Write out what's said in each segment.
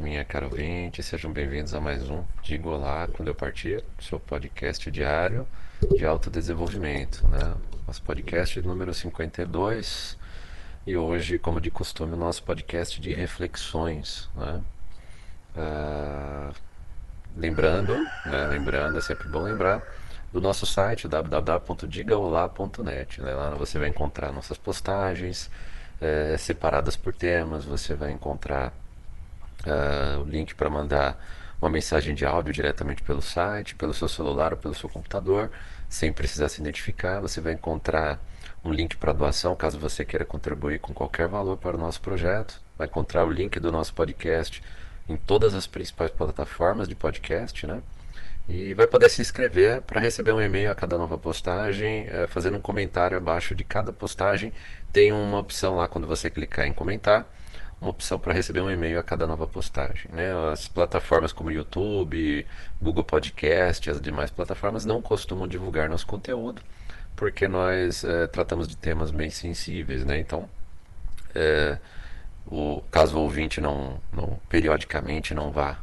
minha cara ouvinte, sejam bem-vindos a mais um Digo Olá Quando Eu Partir, seu podcast diário de autodesenvolvimento, né? Nosso podcast número 52 e hoje, como de costume, o nosso podcast de reflexões, né? Ah, lembrando, né? lembrando, é sempre bom lembrar, do nosso site www.digaolá.net, né? Lá você vai encontrar nossas postagens, é, separadas por temas. Você vai encontrar uh, o link para mandar uma mensagem de áudio diretamente pelo site, pelo seu celular ou pelo seu computador, sem precisar se identificar. Você vai encontrar um link para doação, caso você queira contribuir com qualquer valor para o nosso projeto. Vai encontrar o link do nosso podcast em todas as principais plataformas de podcast, né? E vai poder se inscrever para receber um e-mail a cada nova postagem, é, fazendo um comentário abaixo de cada postagem. Tem uma opção lá quando você clicar em comentar, uma opção para receber um e-mail a cada nova postagem. Né? As plataformas como YouTube, Google Podcast, as demais plataformas não costumam divulgar nosso conteúdo, porque nós é, tratamos de temas bem sensíveis, né? Então, é, o caso o ouvinte não, não periodicamente não vá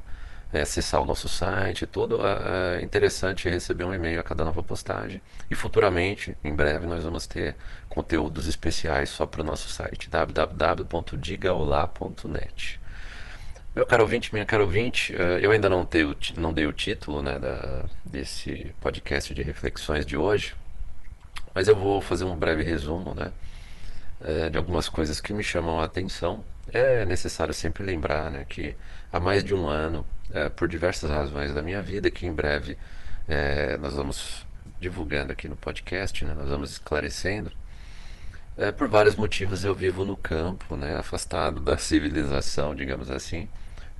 é, acessar o nosso site, tudo é, é interessante receber um e-mail a cada nova postagem. E futuramente, em breve, nós vamos ter conteúdos especiais só para o nosso site www.digaolá.net. Meu caro ouvinte, minha caro ouvinte, é, eu ainda não dei o, não dei o título né, da, desse podcast de reflexões de hoje, mas eu vou fazer um breve resumo né, é, de algumas coisas que me chamam a atenção. É necessário sempre lembrar né, que há mais de um ano é, por diversas razões da minha vida, que em breve é, nós vamos divulgando aqui no podcast, né, nós vamos esclarecendo. É, por vários motivos eu vivo no campo, né, afastado da civilização, digamos assim,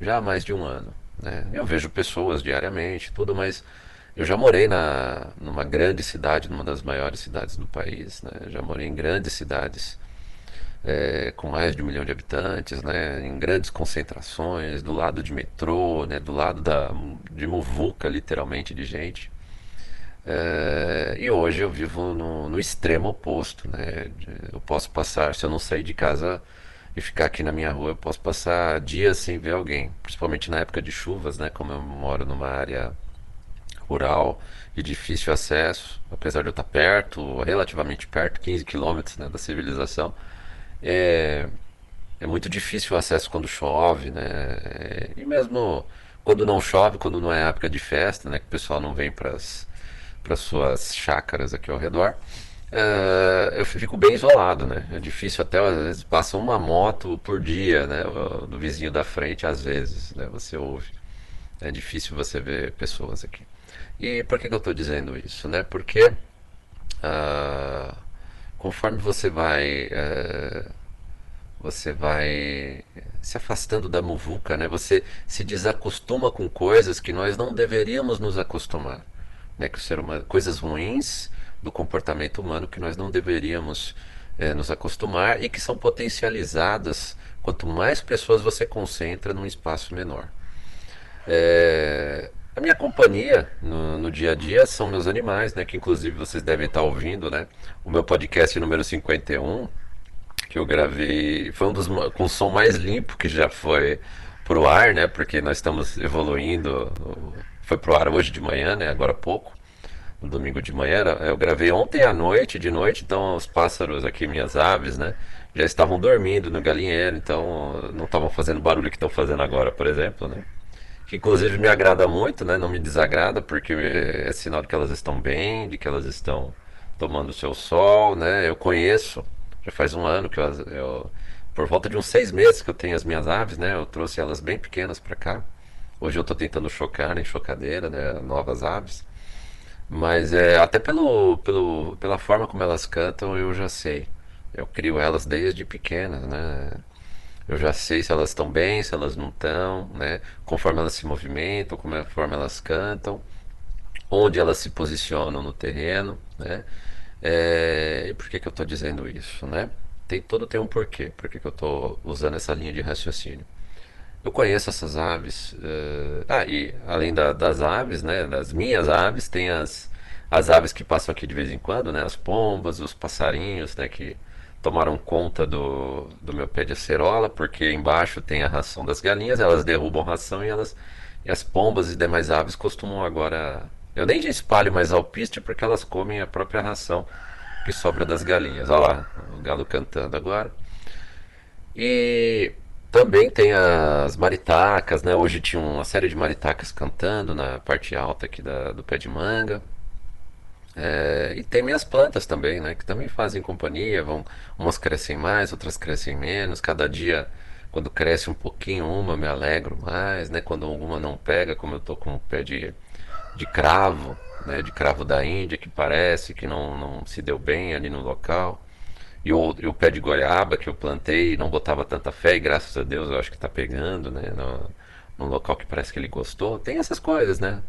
já há mais de um ano. Né. Eu vejo pessoas diariamente, tudo, mas eu já morei na, numa grande cidade, numa das maiores cidades do país, né, já morei em grandes cidades é, com mais de um milhão de habitantes, né, em grandes concentrações, do lado de metrô, né, do lado da, de muvuca, literalmente, de gente. É, e hoje eu vivo no, no, extremo oposto. Né, eu posso passar, se eu não sair de casa e ficar aqui na minha rua, eu posso passar dias sem ver alguém, principalmente na época de chuvas, né, como eu moro numa área rural de difícil acesso, apesar de eu estar perto, relativamente perto, 15 quilômetros né, da civilização é, é muito difícil o acesso quando chove, né? É, e mesmo quando não chove, quando não é época de festa, né? Que o pessoal não vem para as suas chácaras aqui ao redor. É, eu fico bem isolado, né? É difícil até, às vezes, passa uma moto por dia, né? Do vizinho da frente, às vezes, né? Você ouve. É difícil você ver pessoas aqui. E por que, que eu estou dizendo isso, né? Porque... Uh, conforme você vai é, você vai se afastando da muvuca, né? Você se desacostuma com coisas que nós não deveríamos nos acostumar, né? Que ser humano, coisas ruins do comportamento humano que nós não deveríamos é, nos acostumar e que são potencializadas quanto mais pessoas você concentra num espaço menor. É, a minha companhia no, no, dia a dia são meus animais, né? Que inclusive vocês devem estar ouvindo, né? O meu podcast número 51, que eu gravei, foi um dos com o som mais limpo que já foi pro ar, né? Porque nós estamos evoluindo. Foi pro ar hoje de manhã, né? Agora há pouco. No domingo de manhã. Eu gravei ontem à noite, de noite, então os pássaros aqui, minhas aves, né? Já estavam dormindo no galinheiro, então não estavam fazendo barulho que estão fazendo agora, por exemplo, né? Que inclusive me agrada muito, né? Não me desagrada, porque é sinal de que elas estão bem, de que elas estão tomando o seu sol, né? Eu conheço, já faz um ano que eu, eu por volta de uns seis meses que eu tenho as minhas aves, né? Eu trouxe elas bem pequenas para cá. Hoje eu estou tentando chocar em chocadeira, né? Novas aves. Mas é, até pelo, pelo, pela forma como elas cantam eu já sei. Eu crio elas desde pequenas, né? Eu já sei se elas estão bem, se elas não estão, né? Conforme elas se movimentam, conforme elas cantam, onde elas se posicionam no terreno, né? É, e por que, que eu estou dizendo isso, né? Tem, todo tem um porquê, por que, que eu estou usando essa linha de raciocínio. Eu conheço essas aves, uh, ah, e além da, das aves, né, das minhas aves, tem as, as aves que passam aqui de vez em quando, né, as pombas, os passarinhos, né, que tomaram conta do, do meu pé de acerola, porque embaixo tem a ração das galinhas, elas derrubam ração e elas e as pombas e demais aves costumam agora. Eu nem espalho mais alpiste porque elas comem a própria ração que sobra das galinhas. Olha lá, o galo cantando agora. E também tem as maritacas, né? Hoje tinha uma série de maritacas cantando na parte alta aqui da, do pé de manga. É, e tem minhas plantas também, né? Que também fazem companhia. Vão, umas crescem mais, outras crescem menos. Cada dia, quando cresce um pouquinho uma, me alegro mais, né? Quando alguma não pega, como eu tô com o pé de, de cravo, né? De cravo da Índia, que parece que não, não se deu bem ali no local. E o, e o pé de goiaba que eu plantei não botava tanta fé, e graças a Deus eu acho que está pegando, né? No, no local que parece que ele gostou. Tem essas coisas, né?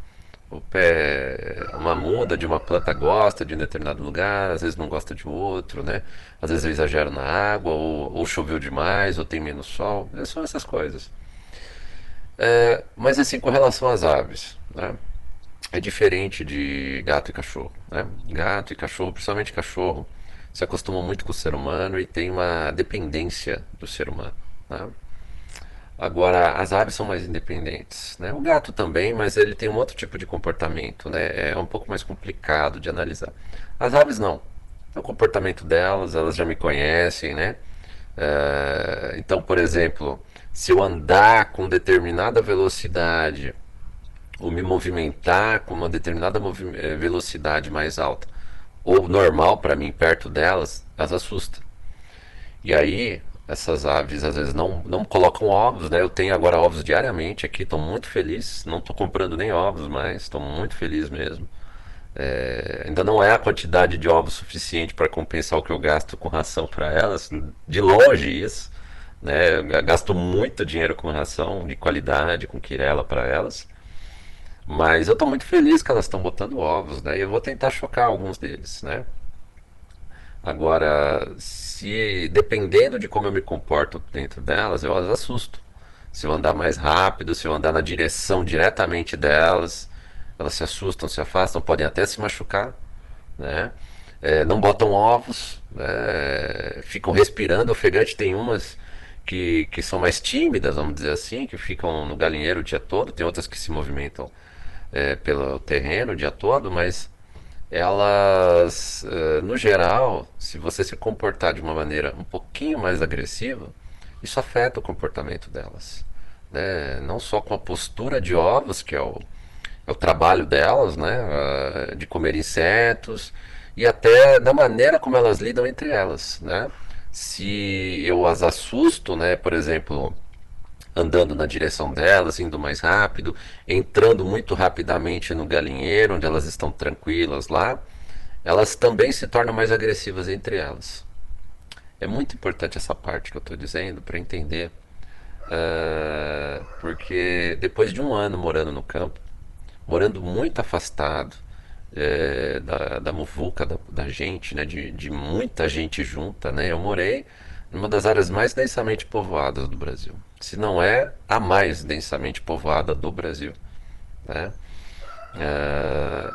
O pé, uma muda de uma planta gosta de um determinado lugar, às vezes não gosta de outro, né? Às vezes eu exagero na água, ou, ou choveu demais, ou tem menos sol, é são essas coisas. É, mas assim, com relação às aves, né? É diferente de gato e cachorro, né? Gato e cachorro, principalmente cachorro, se acostumam muito com o ser humano e tem uma dependência do ser humano, né? Agora, as aves são mais independentes, né? O gato também, mas ele tem um outro tipo de comportamento, né? É um pouco mais complicado de analisar. As aves não. É o comportamento delas, elas já me conhecem, né? É, então, por exemplo, se eu andar com determinada velocidade ou me movimentar com uma determinada eh, velocidade mais alta ou normal para mim perto delas, elas assustam. E aí essas aves às vezes não, não colocam ovos, né? Eu tenho agora ovos diariamente aqui, estou muito feliz. Não estou comprando nem ovos mais, estou muito feliz mesmo. É, ainda não é a quantidade de ovos suficiente para compensar o que eu gasto com ração para elas, de longe isso. Né? Eu gasto muito dinheiro com ração de qualidade, com quirela para elas. Mas eu estou muito feliz que elas estão botando ovos, né? E eu vou tentar chocar alguns deles, né? Agora, se dependendo de como eu me comporto dentro delas, eu as assusto. Se eu andar mais rápido, se eu andar na direção diretamente delas, elas se assustam, se afastam, podem até se machucar, né? É, não botam ovos, né? ficam respirando ofegante. Tem umas que, que são mais tímidas, vamos dizer assim, que ficam no galinheiro o dia todo, tem outras que se movimentam é, pelo terreno o dia todo, mas elas, uh, no geral, se você se comportar de uma maneira um pouquinho mais agressiva, isso afeta o comportamento delas. Né? Não só com a postura de ovos, que é o, é o trabalho delas, né? Uh, de comer insetos, e até da maneira como elas lidam entre elas. Né? Se eu as assusto, né? por exemplo, andando na direção delas, indo mais rápido, entrando muito rapidamente no galinheiro, onde elas estão tranquilas lá, elas também se tornam mais agressivas entre elas. É muito importante essa parte que eu estou dizendo para entender, uh, porque depois de um ano morando no campo, morando muito afastado é, da, da muvuca da, da gente, né, de, de muita gente junta, né, eu morei numa das áreas mais densamente povoadas do Brasil se não é a mais densamente povoada do Brasil. Né? É,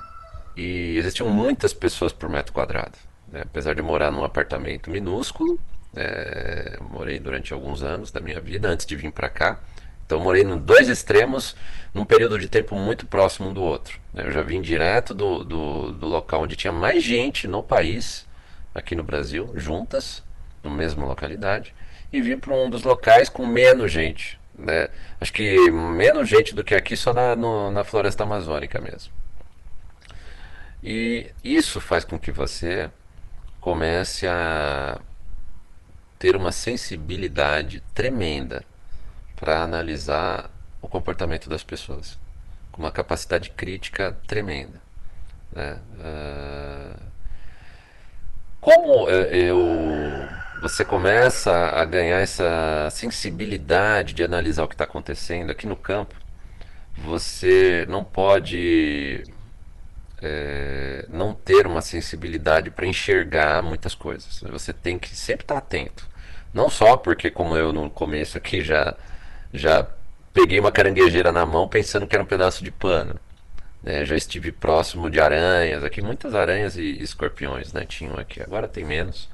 e existiam muitas pessoas por metro quadrado. Né? Apesar de morar num apartamento minúsculo, é, morei durante alguns anos da minha vida antes de vir para cá. Então morei em dois extremos num período de tempo muito próximo um do outro. Né? Eu já vim direto do, do, do local onde tinha mais gente no país, aqui no Brasil, juntas, na mesma localidade e vir para um dos locais com menos gente. Né? Acho que menos gente do que aqui, só na, no, na floresta amazônica mesmo. E isso faz com que você comece a ter uma sensibilidade tremenda para analisar o comportamento das pessoas, com uma capacidade crítica tremenda. Né? Uh, como eu você começa a ganhar essa sensibilidade de analisar o que está acontecendo aqui no campo, você não pode é, não ter uma sensibilidade para enxergar muitas coisas. Você tem que sempre estar tá atento. Não só porque, como eu no começo aqui já, já peguei uma caranguejeira na mão pensando que era um pedaço de pano. Né? Já estive próximo de aranhas, aqui muitas aranhas e escorpiões né? tinham aqui, agora tem menos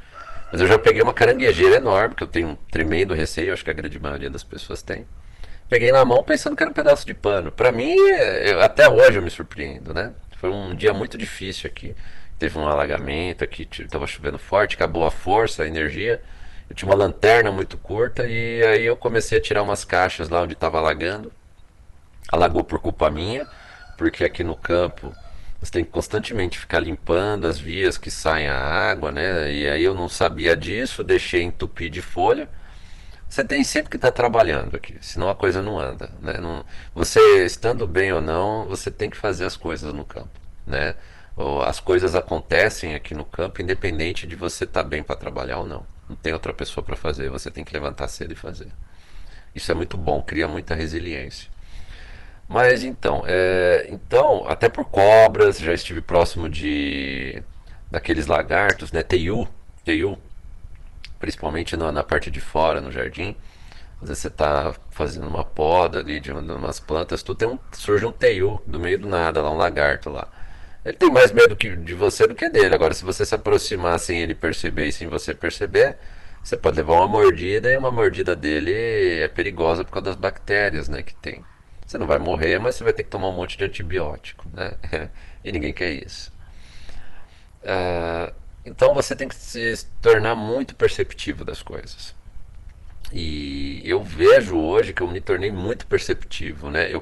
Mas eu já peguei uma caranguejeira enorme, que eu tenho um tremendo receio, acho que a grande maioria das pessoas tem. Peguei na mão pensando que era um pedaço de pano. Para mim, eu, até hoje eu me surpreendo, né? Foi um dia muito difícil aqui. Teve um alagamento aqui, estava chovendo forte, acabou a força, a energia. Eu tinha uma lanterna muito curta e aí eu comecei a tirar umas caixas lá onde estava alagando. Alagou por culpa minha, porque aqui no campo você tem que constantemente ficar limpando as vias que saem a água, né? E aí eu não sabia disso, deixei entupir de folha. Você tem sempre que estar tá trabalhando aqui, senão a coisa não anda. Né? Não, você estando bem ou não, você tem que fazer as coisas no campo. Né? As coisas acontecem aqui no campo, independente de você estar tá bem para trabalhar ou não. Não tem outra pessoa para fazer, você tem que levantar cedo e fazer. Isso é muito bom, cria muita resiliência. Mas então, é, então, até por cobras, já estive próximo de daqueles lagartos, né? Teiu, teiu, principalmente na, na, parte de fora, no jardim. Às vezes você está fazendo uma poda ali de umas plantas, tu tem um, surge um teiu do meio do nada, lá um lagarto lá. Ele tem mais medo que, de você do que dele. Agora, se você se aproximar sem ele perceber e sem você perceber, você pode levar uma mordida e uma mordida dele é perigosa por causa das bactérias, né, que tem. Você não vai morrer, mas você vai ter que tomar um monte de antibiótico, né? e ninguém quer isso. Uh, então você tem que se tornar muito perceptivo das coisas. E eu vejo hoje que eu me tornei muito perceptivo, né? Eu,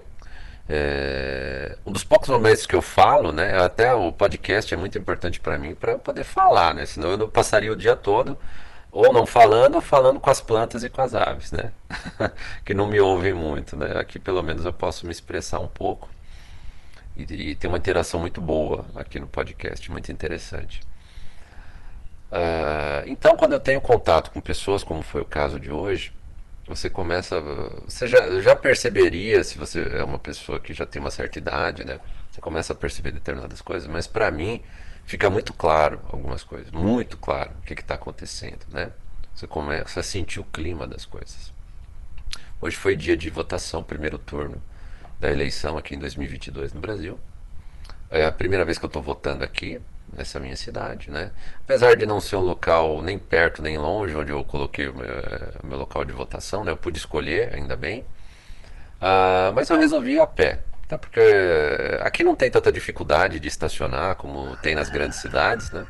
é, um dos poucos momentos que eu falo, né? Até o podcast é muito importante para mim para poder falar, né? Senão eu não passaria o dia todo ou não falando, ou falando com as plantas e com as aves, né? que não me ouvem muito, né? Aqui pelo menos eu posso me expressar um pouco e, e ter uma interação muito boa aqui no podcast, muito interessante. Uh, então, quando eu tenho contato com pessoas, como foi o caso de hoje, você começa. Você já, já perceberia, se você é uma pessoa que já tem uma certa idade, né? Você começa a perceber determinadas coisas, mas para mim fica muito claro algumas coisas, muito claro o que está acontecendo, né? Você começa a sentir o clima das coisas. Hoje foi dia de votação, primeiro turno da eleição aqui em 2022 no Brasil. É a primeira vez que eu estou votando aqui nessa minha cidade, né? Apesar de não ser um local nem perto nem longe onde eu coloquei o meu, o meu local de votação, né? Eu pude escolher, ainda bem. Uh, mas eu resolvi ir a pé. Tá, porque aqui não tem tanta dificuldade de estacionar como tem nas grandes cidades, né?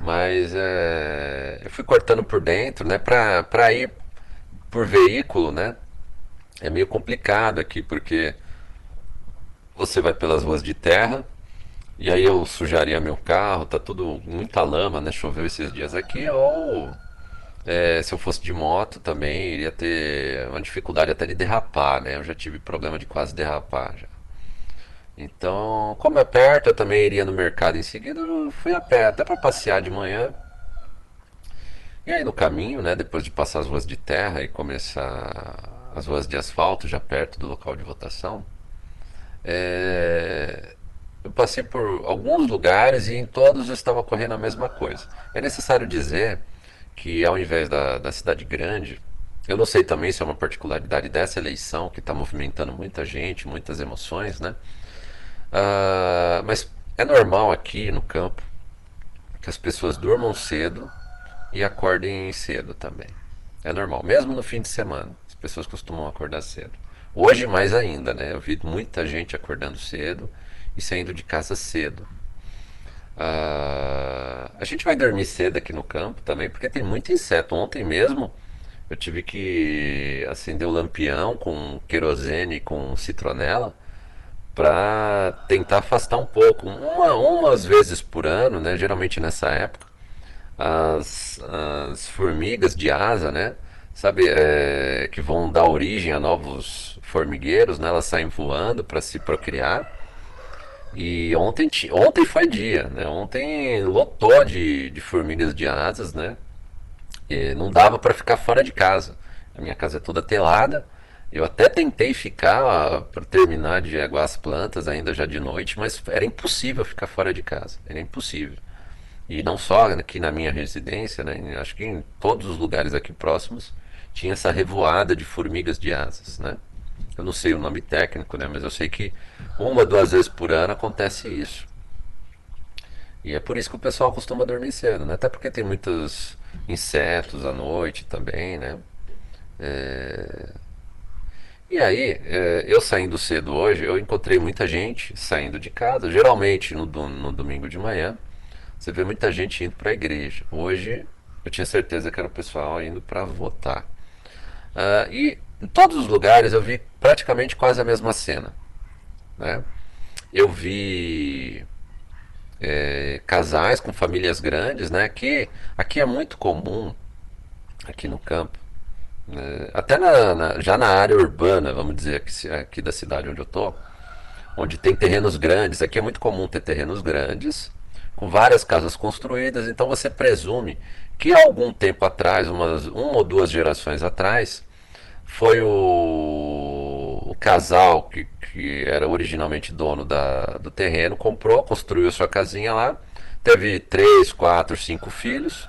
Mas é, eu fui cortando por dentro, né? Pra ir por veículo, né? É meio complicado aqui, porque você vai pelas ruas de terra, e aí eu sujaria meu carro, tá tudo muita lama, né? Choveu esses dias aqui, ou é, se eu fosse de moto também iria ter uma dificuldade até de derrapar, né? Eu já tive problema de quase derrapar já. Então, como é perto, eu também iria no mercado em seguida, eu fui a pé, até para passear de manhã. E aí no caminho, né, depois de passar as ruas de terra e começar as ruas de asfalto, já perto do local de votação, é, eu passei por alguns lugares e em todos eu estava ocorrendo a mesma coisa. É necessário dizer que ao invés da, da cidade grande, eu não sei também se é uma particularidade dessa eleição que está movimentando muita gente, muitas emoções, né? Uh, mas é normal aqui no campo que as pessoas durmam cedo e acordem cedo também. É normal, mesmo no fim de semana, as pessoas costumam acordar cedo. Hoje mais ainda, né? Eu vi muita gente acordando cedo e saindo de casa cedo. Uh, a gente vai dormir cedo aqui no campo também, porque tem muito inseto. Ontem mesmo eu tive que acender o lampião com querosene com citronela para tentar afastar um pouco. Uma, umas vezes por ano, né, geralmente nessa época, as, as formigas de asa, né, sabe, é, que vão dar origem a novos formigueiros, né, elas saem voando para se procriar. E ontem, ontem foi dia, né? Ontem lotou de, de formigas de asas, né? E não dava para ficar fora de casa. A minha casa é toda telada. Eu até tentei ficar para terminar de aguar as plantas ainda já de noite, mas era impossível ficar fora de casa. Era impossível. E não só aqui na minha residência, né? Acho que em todos os lugares aqui próximos tinha essa revoada de formigas de asas, né? Eu não sei o nome técnico, né? Mas eu sei que uma, duas vezes por ano acontece isso. E é por isso que o pessoal costuma dormir cedo, né? Até porque tem muitos insetos à noite também, né? É... E aí, é, eu saindo cedo hoje, eu encontrei muita gente saindo de casa, geralmente no, no domingo de manhã, você vê muita gente indo para a igreja. Hoje, eu tinha certeza que era o pessoal indo para votar. Uh, e em todos os lugares eu vi praticamente quase a mesma cena. Né? Eu vi é, casais com famílias grandes, né? Que aqui é muito comum, aqui no campo, né? até na, na, já na área urbana, vamos dizer, aqui, aqui da cidade onde eu tô, onde tem terrenos grandes. Aqui é muito comum ter terrenos grandes, com várias casas construídas. Então você presume que algum tempo atrás, umas uma ou duas gerações atrás, foi o, o casal que, que era originalmente dono da, do terreno, comprou, construiu sua casinha lá, teve três, quatro, cinco filhos,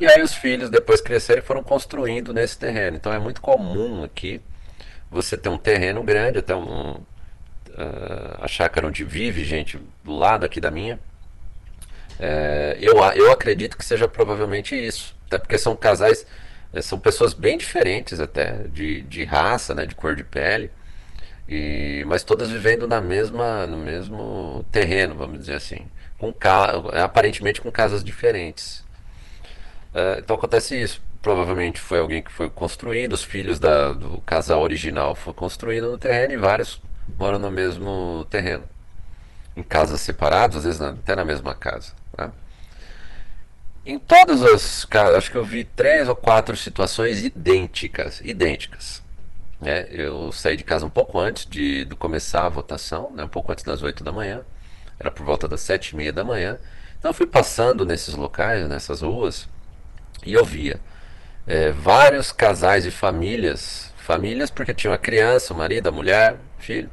e aí os filhos depois cresceram e foram construindo nesse terreno. Então é muito comum aqui você ter um terreno grande, até um, uh, a chácara onde vive gente do lado aqui da minha. É, eu, eu acredito que seja provavelmente isso. Até porque são casais, são pessoas bem diferentes até, de, de raça, né, de cor de pele. E, mas todas vivendo na mesma, no mesmo terreno, vamos dizer assim, com aparentemente com casas diferentes. Uh, então acontece isso. Provavelmente foi alguém que foi construindo, os filhos da, do casal original foram construindo no terreno e vários moram no mesmo terreno. Em casas separadas, às vezes até na mesma casa. Em todas as casas, acho que eu vi três ou quatro situações idênticas. Idênticas. É, eu saí de casa um pouco antes de, de começar a votação, né, um pouco antes das 8 da manhã, era por volta das 7 e meia da manhã. Então eu fui passando nesses locais, nessas ruas, e eu via é, vários casais e famílias, famílias porque tinha uma criança, o marido, a mulher, filho,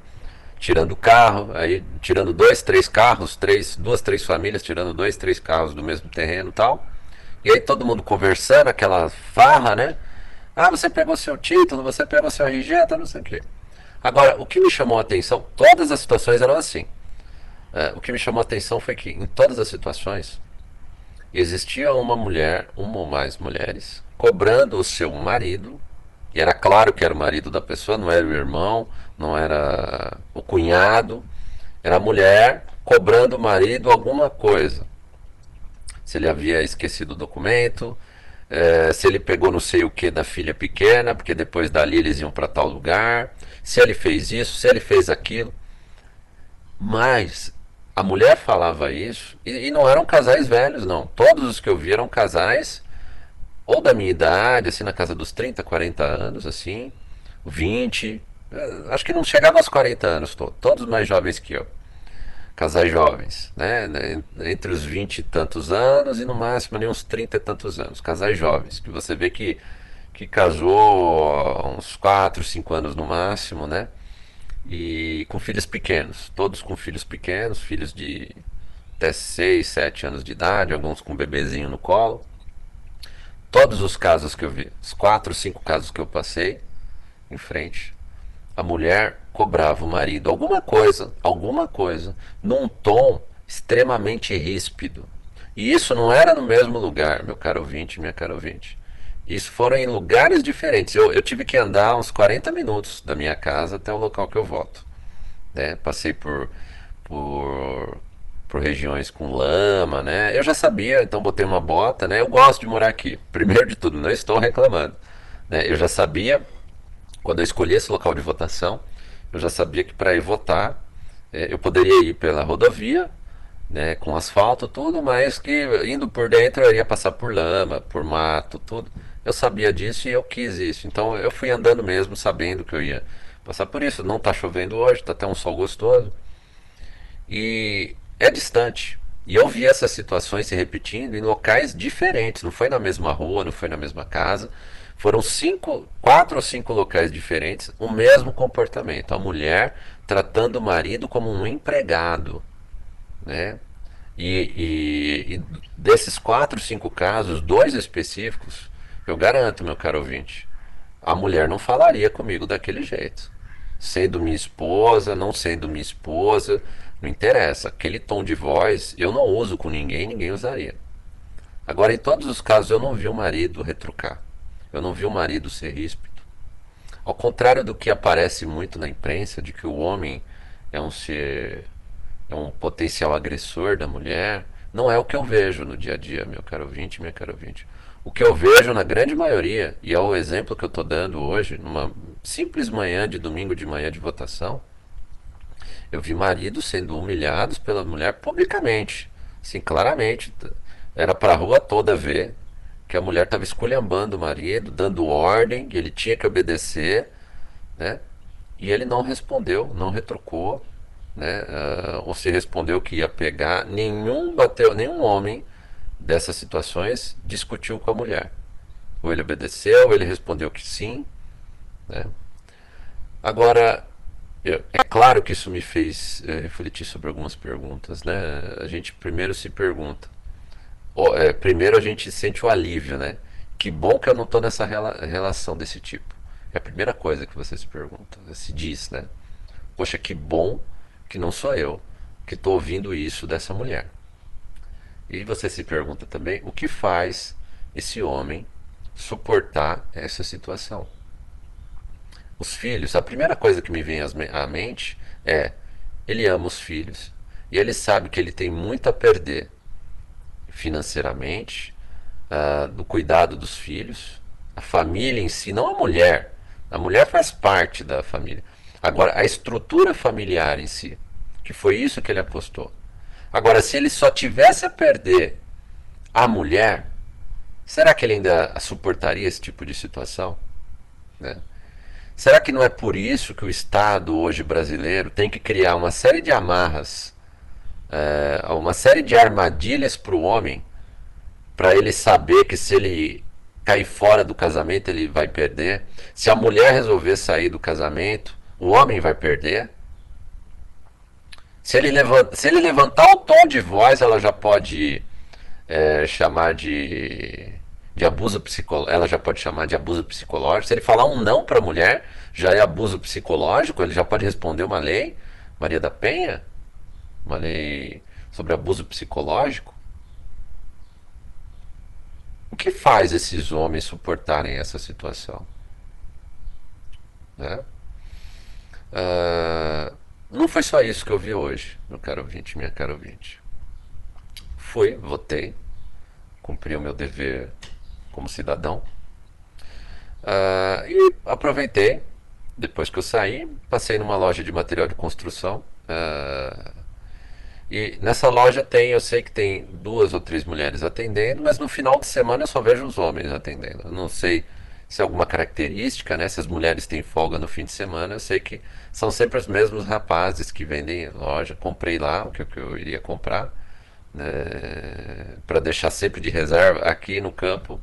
tirando carro, aí tirando dois, três carros, três, duas, três famílias tirando dois, três carros do mesmo terreno, tal. E aí todo mundo conversando, aquela farra, né? Ah, você pegou seu título, você pegou seu RG, tá não sei o quê. Agora, o que me chamou a atenção, todas as situações eram assim. É, o que me chamou a atenção foi que em todas as situações existia uma mulher, uma ou mais mulheres, cobrando o seu marido, e era claro que era o marido da pessoa, não era o irmão, não era o cunhado, era a mulher cobrando o marido alguma coisa. Se ele havia esquecido o documento, é, se ele pegou não sei o que da filha pequena, porque depois dali eles iam para tal lugar, se ele fez isso, se ele fez aquilo. Mas a mulher falava isso, e, e, não eram casais velhos, não. Todos os que eu vi eram casais, ou da minha idade, assim, na casa dos 30, 40 anos, assim, 20, eh, acho que não chegava aos 40 anos, todos mais jovens que eu casais jovens, né? Entre os 20 e tantos anos e no máximo ali uns 30 e tantos anos, casais jovens, que você vê que, que casou uns 4, 5 anos no máximo, né? E com filhos pequenos, todos com filhos pequenos, filhos de até 6, 7 anos de idade, alguns com um bebezinho no colo. Todos os casos que eu vi, os 4, 5 casos que eu passei em frente, a mulher cobrava o marido alguma coisa, alguma coisa, num tom extremamente ríspido. E isso não era no mesmo lugar, meu caro ouvinte, minha cara ouvinte. Isso foram em lugares diferentes. Eu, eu tive que andar uns 40 minutos da minha casa até o local que eu voto. Né? Passei por, por, por regiões com lama, né? Eu já sabia, então botei uma bota, né? Eu gosto de morar aqui. Primeiro de tudo, não estou reclamando. Né? Eu já sabia quando eu escolhi esse local de votação, eu já sabia que para ir votar, é, eu poderia ir pela rodovia, né, com asfalto, tudo, mas que indo por dentro eu ia passar por lama, por mato, tudo. Eu sabia disso e eu quis isso. Então eu fui andando mesmo, sabendo que eu ia passar por isso. Não está chovendo hoje, está até um sol gostoso. E é distante. E eu vi essas situações se repetindo em locais diferentes. Não foi na mesma rua, não foi na mesma casa. Foram cinco, quatro ou cinco locais diferentes, o mesmo comportamento. A mulher tratando o marido como um empregado, né? E, e, e desses quatro, cinco casos, dois específicos, eu garanto, meu caro ouvinte, a mulher não falaria comigo daquele jeito. Sendo minha esposa, não sendo minha esposa, não interessa. Aquele tom de voz eu não uso com ninguém, ninguém usaria. Agora, em todos os casos, eu não vi o marido retrucar. Eu não vi o marido ser ríspido. Ao contrário do que aparece muito na imprensa, de que o homem é um ser, é um potencial agressor da mulher, não é o que eu vejo no dia a dia, meu caro ouvinte, minha caro ouvinte. O que eu vejo na grande maioria, e é o exemplo que eu estou dando hoje, numa simples manhã de domingo de manhã de votação, eu vi maridos sendo humilhados pela mulher publicamente. Sim, claramente. Era para a rua toda ver que a mulher estava esculhambando o marido, dando ordem, que ele tinha que obedecer, né? E ele não respondeu, não retrucou, né? Uh, ou se respondeu que ia pegar. Nenhum bateu, nenhum homem dessas situações discutiu com a mulher. Ou ele obedeceu, ou ele respondeu que sim, né? Agora, é claro que isso me fez é, refletir sobre algumas perguntas, né? A gente primeiro se pergunta, é, primeiro a gente sente o alívio, né? Que bom que eu não estou nessa rela relação desse tipo. É a primeira coisa que você se pergunta, se diz, né? Poxa, que bom que não sou eu que estou ouvindo isso dessa mulher. E você se pergunta também o que faz esse homem suportar essa situação. Os filhos, a primeira coisa que me vem à mente é: ele ama os filhos e ele sabe que ele tem muito a perder financeiramente, uh, do cuidado dos filhos, a família em si, não a mulher. A mulher faz parte da família. Agora, a estrutura familiar em si, que foi isso que ele apostou. Agora, se ele só tivesse a perder a mulher, será que ele ainda suportaria esse tipo de situação? Né? Será que não é por isso que o Estado hoje brasileiro tem que criar uma série de amarras, é, uma série de armadilhas para o homem, para ele saber que se ele cair fora do casamento ele vai perder? Se a mulher resolver sair do casamento, o homem vai perder? Se ele, levanta, se ele levantar o tom de voz, ela já pode é, chamar de de abuso psicológico, ela já pode chamar de abuso psicológico. Se ele falar um não para a mulher, já é abuso psicológico, ele já pode responder uma lei, Maria da Penha, uma lei sobre abuso psicológico. O que faz esses homens suportarem essa situação? Né? Uh, não foi só isso que eu vi hoje, meu caro ouvinte, minha caro ouvinte. Fui, votei, cumpri o meu dever como cidadão. Uh, e aproveitei, depois que eu saí, passei numa loja de material de construção. Uh, e nessa loja tem, eu sei que tem duas ou três mulheres atendendo, mas no final de semana eu só vejo os homens atendendo. Eu não sei se é alguma característica, né? Se as mulheres têm folga no fim de semana, eu sei que são sempre os mesmos rapazes que vendem loja. Comprei lá o que, que eu iria comprar, né? para deixar sempre de reserva aqui no campo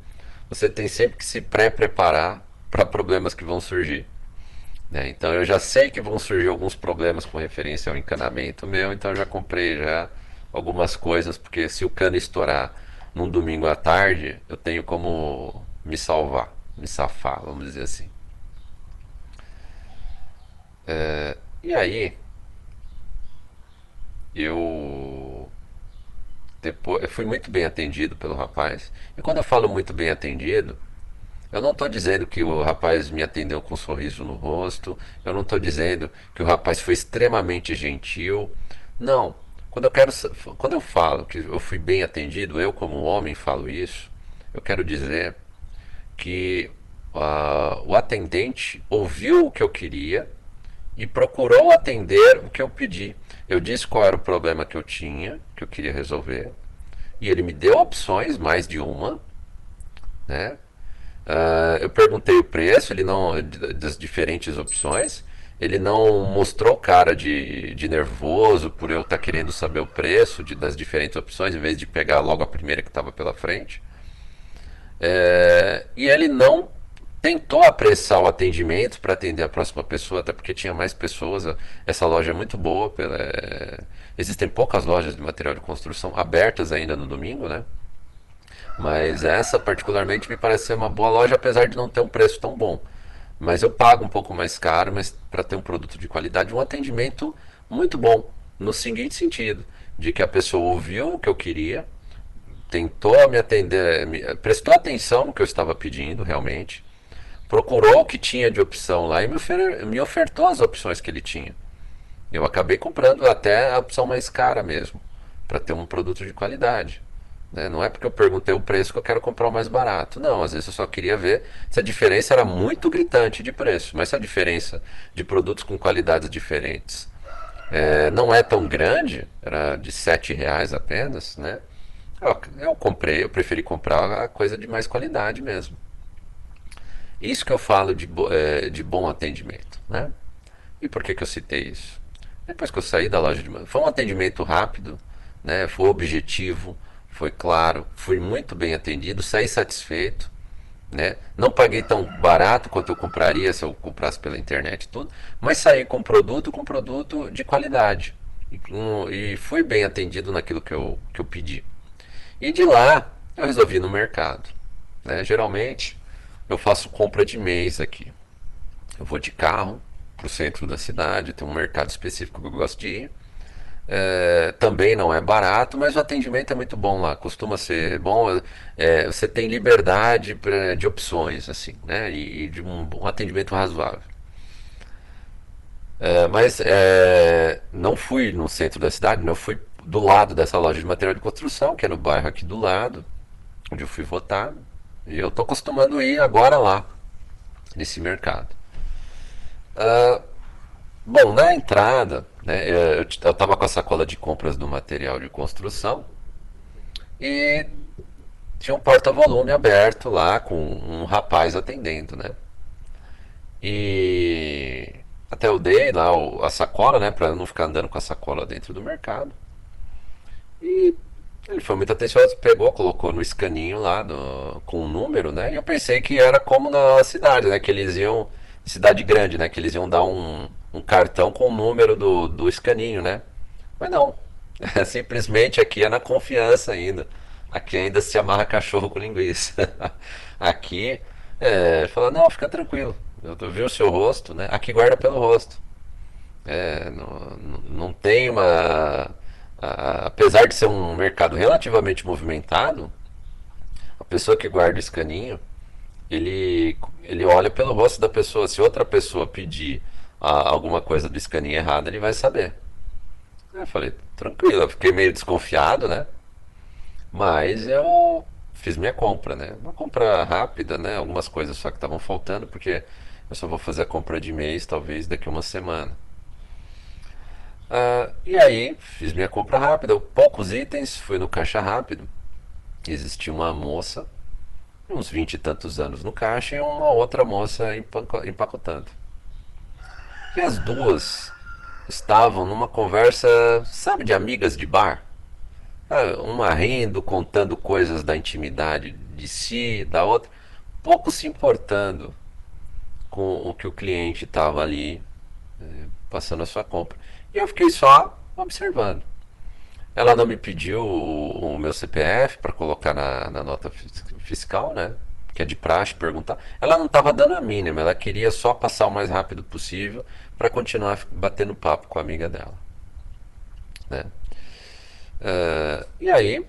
você tem sempre que se pré-preparar para problemas que vão surgir. Né? Então eu já sei que vão surgir alguns problemas com referência ao encanamento meu, então eu já comprei já algumas coisas, porque se o cano estourar num domingo à tarde, eu tenho como me salvar, me safar, vamos dizer assim. É, e aí, eu depois, eu fui muito bem atendido pelo rapaz. E quando eu falo muito bem atendido, eu não estou dizendo que o rapaz me atendeu com um sorriso no rosto. Eu não estou dizendo que o rapaz foi extremamente gentil. Não. Quando eu quero, quando eu falo que eu fui bem atendido, eu como homem falo isso. Eu quero dizer que uh, o atendente ouviu o que eu queria e procurou atender o que eu pedi. Eu disse qual era o problema que eu tinha, que eu queria resolver, e ele me deu opções, mais de uma, né? Uh, eu perguntei o preço, ele não das diferentes opções. Ele não mostrou cara de, de nervoso por eu estar tá querendo saber o preço de, das diferentes opções, em vez de pegar logo a primeira que estava pela frente. É, e ele não tentou apressar o atendimento para atender a próxima pessoa, até porque tinha mais pessoas. Essa loja é muito boa. É, existem poucas lojas de material de construção abertas ainda no domingo, né? Mas essa particularmente me parece ser uma boa loja, apesar de não ter um preço tão bom. Mas eu pago um pouco mais caro, mas para ter um produto de qualidade, um atendimento muito bom, no seguinte sentido, de que a pessoa ouviu o que eu queria, tentou me atender, me, prestou atenção no que eu estava pedindo realmente, procurou o que tinha de opção lá e me, ofer me ofertou as opções que ele tinha. Eu acabei comprando até a opção mais cara mesmo, para ter um produto de qualidade. Né? Não é porque eu perguntei o preço que eu quero comprar o mais barato. Não, às vezes eu só queria ver se a diferença era muito gritante de preço. Mas se a diferença de produtos com qualidades diferentes é, não é tão grande, era de sete reais apenas, né? Eu, eu comprei, eu preferi comprar a coisa de mais qualidade mesmo. Isso que eu falo de, é, de bom atendimento, né? E por que, que eu citei isso? Depois que eu saí da loja de foi um atendimento rápido, né? Foi objetivo, foi claro, fui muito bem atendido, saí satisfeito, né? Não paguei tão barato quanto eu compraria se eu comprasse pela internet tudo, mas saí com produto, com produto de qualidade e, um, e fui bem atendido naquilo que eu, que eu pedi. E de lá eu resolvi no mercado. Né? Geralmente eu faço compra de mês aqui. Eu vou de carro para o centro da cidade, tem um mercado específico que eu gosto de ir. É, também não é barato, mas o atendimento é muito bom lá. Costuma ser bom. É, você tem liberdade pra, de opções, assim, né? E, e de um, um, atendimento razoável. É, mas não fui no centro da cidade, não fui do lado dessa loja de material de construção, que é no bairro aqui do lado, onde eu fui votar. E eu estou acostumando ir agora lá, nesse mercado. Uh, bom, na entrada, né, eu estava com a sacola de compras do material de construção e tinha um porta-volume aberto lá com um rapaz atendendo, né? E até eu dei lá a sacola, né, para não ficar andando com a sacola dentro do mercado. E ele foi muito atencioso, pegou, colocou no escaninho lá do, com o um número, né? E eu pensei que era como na cidade, né? Que eles iam. Cidade grande, né? Que eles iam dar um, um cartão com o número do, do escaninho, né? Mas não. É, simplesmente aqui é na confiança ainda. Aqui ainda se amarra cachorro com linguiça. aqui é, fala, não, fica tranquilo. Eu vi o seu rosto, né? Aqui guarda pelo rosto. É, não, não tem uma apesar de ser um mercado relativamente movimentado, a pessoa que guarda o escaninho, ele, ele olha pelo rosto da pessoa. Se outra pessoa pedir ah, alguma coisa do escaninho errado, ele vai saber. Eu falei, tranquilo, eu fiquei meio desconfiado, né? Mas eu fiz minha compra, né? Uma compra rápida, né? Algumas coisas só que estavam faltando, porque eu só vou fazer a compra de mês, talvez daqui uma semana. Uh, e aí fiz minha compra rápida, poucos itens, fui no caixa rápido. Existia uma moça, uns vinte e tantos anos no caixa, e uma outra moça empacotando. E as duas estavam numa conversa, sabe, de amigas de bar? Ah, uma rindo, contando coisas da intimidade de si, da outra, pouco se importando com o que o cliente estava ali eh, passando a sua compra. E eu fiquei só observando. Ela não me pediu o, o meu CPF para colocar na, na, nota fiscal, né? Que é de praxe perguntar. Ela não estava dando a mínima, ela queria só passar o mais rápido possível para continuar batendo papo com a amiga dela. Né? Uh, e aí,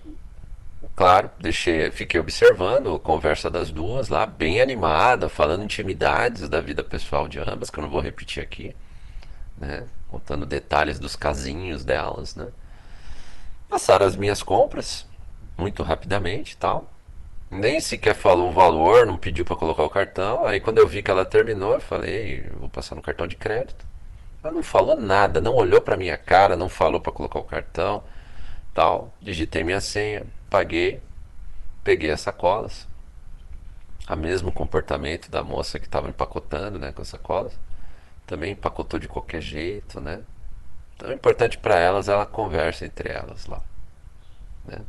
claro, deixei, fiquei observando a conversa das duas lá, bem animada, falando intimidades da vida pessoal de ambas, que eu não vou repetir aqui né? Contando detalhes dos casinhos delas, né? Passaram as minhas compras muito rapidamente tal. Nem sequer falou o valor, não pediu para colocar o cartão. Aí quando eu vi que ela terminou, eu falei, vou passar no cartão de crédito. Ela não falou nada, não olhou para minha cara, não falou para colocar o cartão, tal. Digitei minha senha, paguei, peguei as sacolas. A mesmo comportamento da moça que estava empacotando, né, com as sacolas também empacotou de qualquer jeito, né? Então, é importante para elas, ela conversa entre elas lá, né?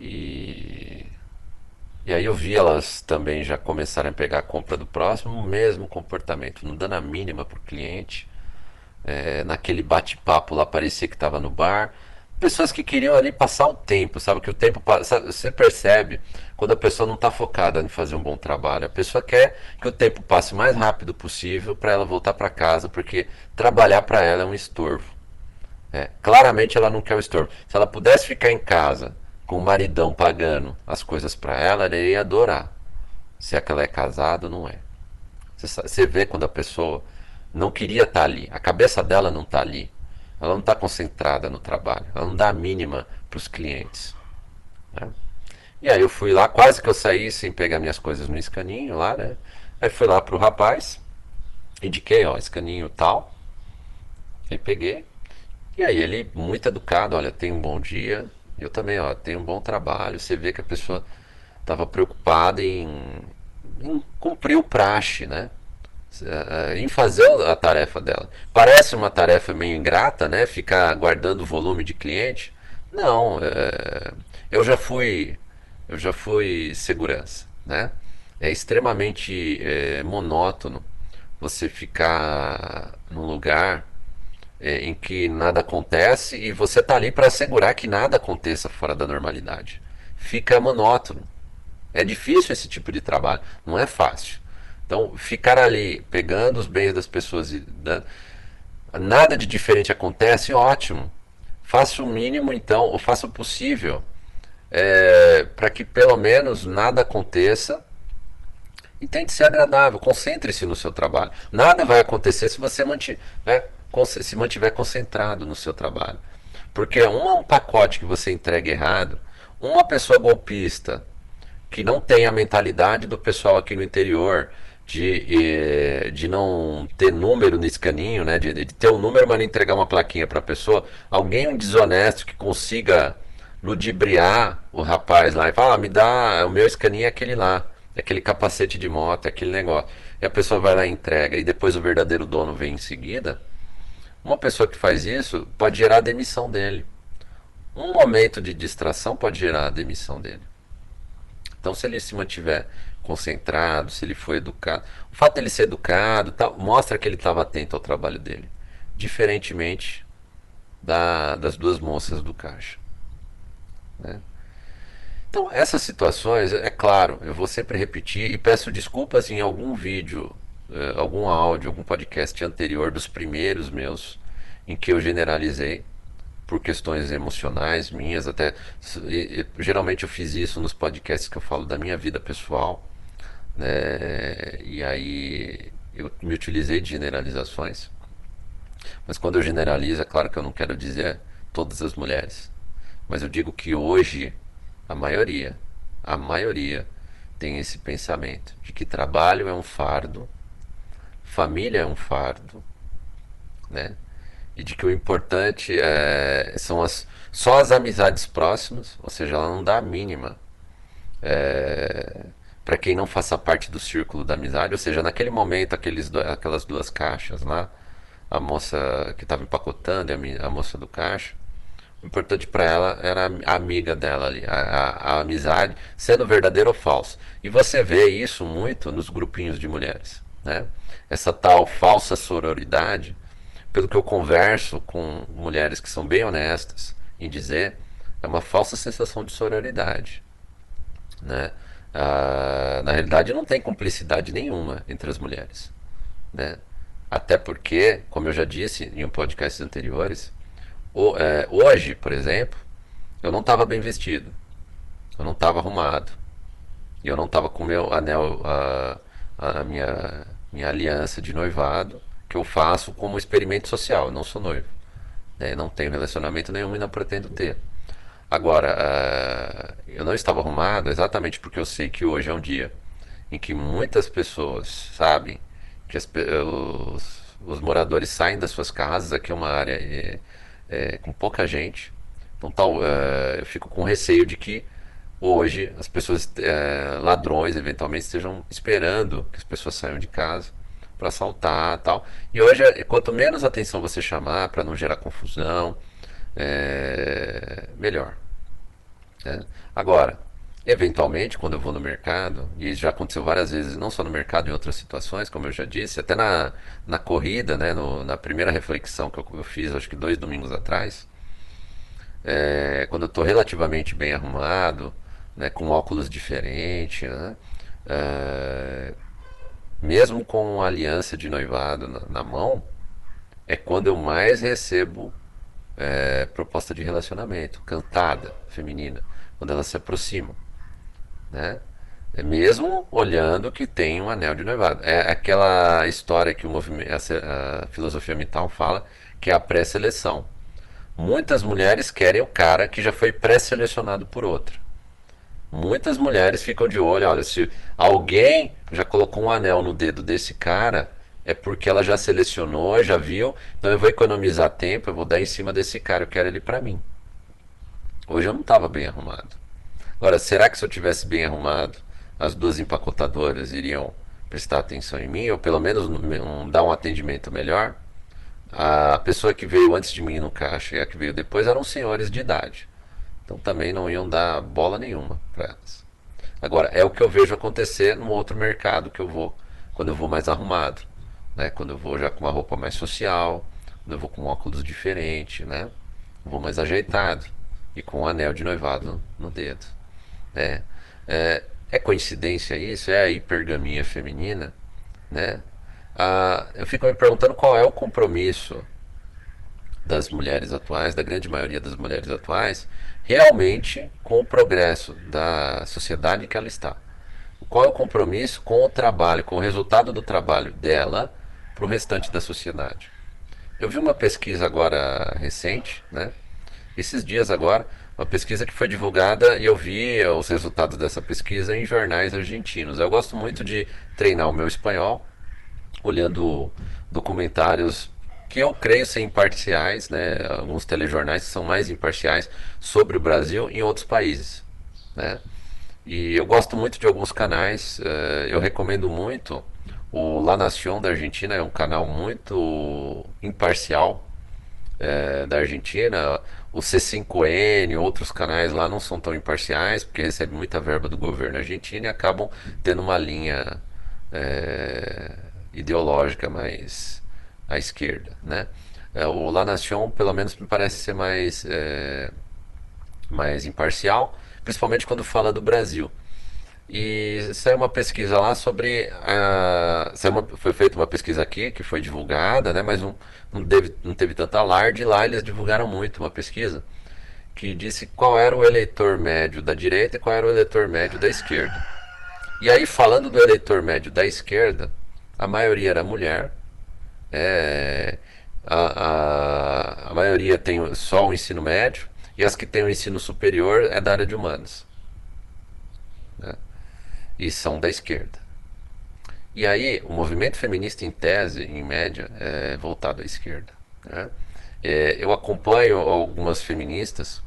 E e aí eu vi elas também já começarem a pegar a compra do próximo, o mesmo comportamento, não dando a mínima pro cliente. É, naquele bate-papo lá parecia que estava no bar, pessoas que queriam ali passar o tempo, sabe? Que o tempo passa. Você percebe quando a pessoa não está focada em fazer um bom trabalho. A pessoa quer que o tempo passe o mais rápido possível para ela voltar para casa, porque trabalhar para ela é um estorvo. É, claramente ela não quer o estorvo. Se ela pudesse ficar em casa com o maridão pagando as coisas para ela, ela ia adorar. Se é que ela é casada não é. Você vê quando a pessoa não queria estar tá ali, a cabeça dela não está ali, ela não está concentrada no trabalho, ela não dá a mínima para os clientes. Né? E aí eu fui lá, quase que eu saí sem pegar minhas coisas no escaninho lá, né? Aí fui lá pro rapaz, indiquei, ó, escaninho tal. Aí peguei. E aí ele, muito educado, olha, tem um bom dia. Eu também, ó, tenho um bom trabalho. Você vê que a pessoa estava preocupada em, em cumprir o praxe, né? Eh, em fazer a tarefa dela. Parece uma tarefa meio ingrata, né? Ficar guardando volume de cliente. Não, é, eu já fui eu já fui segurança, né? É extremamente é, monótono você ficar num lugar é, em que nada acontece e você tá ali para assegurar que nada aconteça fora da normalidade. Fica monótono. É difícil esse tipo de trabalho, não é fácil. Então, ficar ali pegando os bens das pessoas e dando, nada de diferente acontece, ótimo. Faça o mínimo, então, ou faça o possível é, para que pelo menos nada aconteça. E tente ser agradável, concentre-se no seu trabalho. Nada vai acontecer se você mantiver, né, se mantiver concentrado no seu trabalho. Porque um, um pacote que você entrega errado, uma pessoa golpista que não tem a mentalidade do pessoal aqui no interior, de, eh, de não ter número nesse caninho, né? De, de ter um número, mas não entregar uma plaquinha para a pessoa. Alguém desonesto que consiga ludibriar o rapaz lá e fala, ah, me dá, o meu escaninho é aquele lá, é aquele capacete de moto, é aquele negócio. E a pessoa vai lá e entrega, e depois o verdadeiro dono vem em seguida. Uma pessoa que faz isso pode gerar a demissão dele. Um momento de distração pode gerar a demissão dele. Então, se ele se mantiver concentrado, se ele for educado, o fato dele ser educado tal, mostra que ele estava atento ao trabalho dele, diferentemente da, das duas moças do caixa. Né? Então, essas situações, é claro, eu vou sempre repetir e peço desculpas em algum vídeo, eh, algum áudio, algum podcast anterior dos primeiros meus, em que eu generalizei por questões emocionais minhas, até geralmente eu fiz isso nos podcasts que eu falo da minha vida pessoal, né? E aí eu me utilizei de generalizações. Mas quando eu generalizo, é claro que eu não quero dizer todas as mulheres. Mas eu digo que hoje a maioria, a maioria tem esse pensamento de que trabalho é um fardo, família é um fardo, né? E de que o importante é, são as, só as amizades próximas, ou seja, ela não dá a mínima é, para quem não faça parte do círculo da amizade, ou seja, naquele momento, aqueles, aquelas duas caixas lá, a moça que estava empacotando e a, a moça do caixa, o importante para ela era a amiga dela ali, a, a, a, amizade, sendo verdadeiro ou falso. E você vê isso muito nos grupinhos de mulheres. Né? Essa tal falsa sororidade, pelo que eu converso com mulheres que são bem honestas em dizer, é uma falsa sensação de sororidade. Né? Ah, na realidade, não tem cumplicidade nenhuma entre as mulheres. Né? Até porque, como eu já disse em um podcast anteriores, o, é, hoje, por exemplo, eu não estava bem vestido. Eu não estava arrumado. Eu não estava com meu anel, a, a minha, minha aliança de noivado, que eu faço como experimento social. Eu não sou noivo. Né? Não tenho relacionamento nenhum e não pretendo ter. Agora, uh, eu não estava arrumado exatamente porque eu sei que hoje é um dia em que muitas pessoas sabem que as, os, os moradores saem das suas casas. Aqui é uma área. É, é, com pouca gente. Então tal, é, eu fico com receio de que hoje as pessoas, é, ladrões, eventualmente estejam esperando que as pessoas saiam de casa para assaltar tal. E hoje, quanto menos atenção você chamar para não gerar confusão, é, melhor. Né? Agora, Eventualmente, quando eu vou no mercado, e já aconteceu várias vezes, não só no mercado, em outras situações, como eu já disse, até na, na corrida, né, no, na primeira reflexão que eu, eu, fiz, acho que dois domingos atrás, é, quando eu estou relativamente bem arrumado, né, com óculos diferentes, né, é, mesmo com aliança de noivado na, na mão, é quando eu mais recebo é, proposta de relacionamento, cantada, feminina, quando elas se aproximam, né? É mesmo olhando que tem um anel de noivado. É aquela história que o movimento, a, a filosofia mental fala, que é a pré-seleção. Muitas mulheres querem o cara que já foi pré-selecionado por outra. Muitas mulheres ficam de olho, olha, se alguém já colocou um anel no dedo desse cara, é porque ela já selecionou, já viu, então eu vou economizar tempo, eu vou dar em cima desse cara, eu quero ele para mim. Hoje eu não estava bem arrumado. Agora, será que se eu tivesse bem arrumado, as duas empacotadoras iriam prestar atenção em mim, ou pelo menos um, dar um atendimento melhor? A pessoa que veio antes de mim no caixa e a que veio depois eram senhores de idade. Então também não iam dar bola nenhuma para elas. Agora, é o que eu vejo acontecer no outro mercado que eu vou, quando eu vou mais arrumado, né? quando eu vou já com uma roupa mais social, quando eu vou com um óculos diferente, né? vou mais ajeitado e com um anel de noivado no, dedo. É, é, é coincidência isso? É a hipergamia feminina? Né? Ah, eu fico me perguntando qual é o compromisso das mulheres atuais, da grande maioria das mulheres atuais, realmente com o progresso da sociedade que ela está. Qual é o compromisso com o trabalho, com o resultado do trabalho dela para o restante da sociedade? Eu vi uma pesquisa agora recente, né? Esses dias agora, uma pesquisa que foi divulgada e eu vi os resultados dessa pesquisa em jornais argentinos. Eu gosto muito de treinar o meu espanhol olhando documentários que eu creio ser imparciais, né? Alguns telejornais são mais imparciais sobre o Brasil em outros países, né? E eu gosto muito de alguns canais, uh, eu recomendo muito o La Nación da Argentina, é um canal muito imparcial uh, da Argentina. O C5N, outros canais lá não são tão imparciais, porque recebem muita verba do governo argentino e acabam tendo uma linha uh, ideológica mais à esquerda, né? É, o La Nation, pelo menos, me parece ser mais, é, mais imparcial, principalmente quando fala do Brasil. E saiu uma pesquisa lá sobre. A, uma, foi feita uma pesquisa aqui, que foi divulgada, né, mas não, não, deve, não teve tanta alarde. Lá eles divulgaram muito uma pesquisa que disse qual era o eleitor médio da direita e qual era o eleitor médio da esquerda. E aí, falando do eleitor médio da esquerda, a maioria era mulher. É, a, a, a maioria tem só o ensino médio. E as que têm o ensino superior é da área de humanos. Né? E são da esquerda. E aí, o movimento feminista, em tese, em média, é voltado à esquerda. Né? É, eu acompanho algumas feministas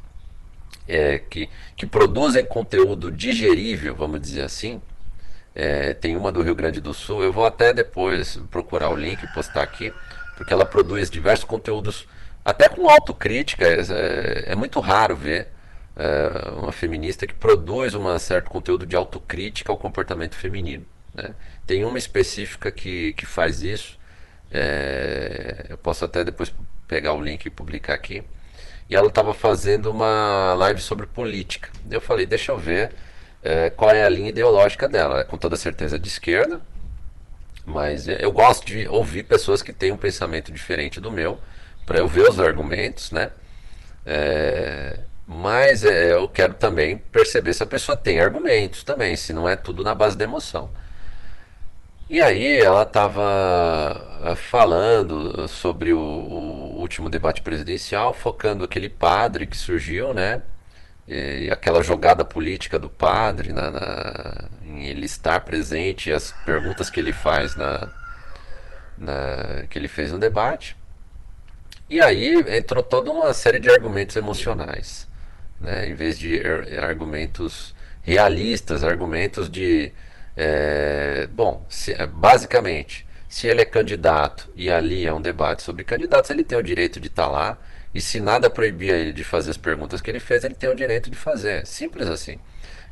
é, que, que produzem conteúdo digerível, vamos dizer assim, é, tem uma do Rio Grande do Sul. Eu vou até depois procurar o link e postar aqui, porque ela produz diversos conteúdos, até com autocrítica. É, é, é muito raro ver é, uma feminista que produz um certo conteúdo de autocrítica ao comportamento feminino. Né? Tem uma específica que, que faz isso. É, eu posso até depois pegar o link e publicar aqui. E ela estava fazendo uma live sobre política. Eu falei, deixa eu ver é, qual é a linha ideológica dela. É com toda certeza de esquerda, mas eu gosto de ouvir pessoas que têm um pensamento diferente do meu, para eu ver os argumentos, né? É, mas é, eu quero também perceber se a pessoa tem argumentos também, se não é tudo na base da emoção. E aí ela estava é, falando sobre o, o, último debate presidencial, focando aquele padre que surgiu, né? E aquela jogada política do padre na, na, em ele estar presente as perguntas que ele faz na, na, que ele fez no debate. E aí entrou toda uma série de argumentos emocionais né, em vez de argumentos realistas argumentos de é, bom se, basicamente se ele é candidato e ali é um debate sobre candidatos ele tem o direito de estar tá lá e se nada proibia ele de fazer as perguntas que ele fez, ele tem o direito de fazer. Simples assim.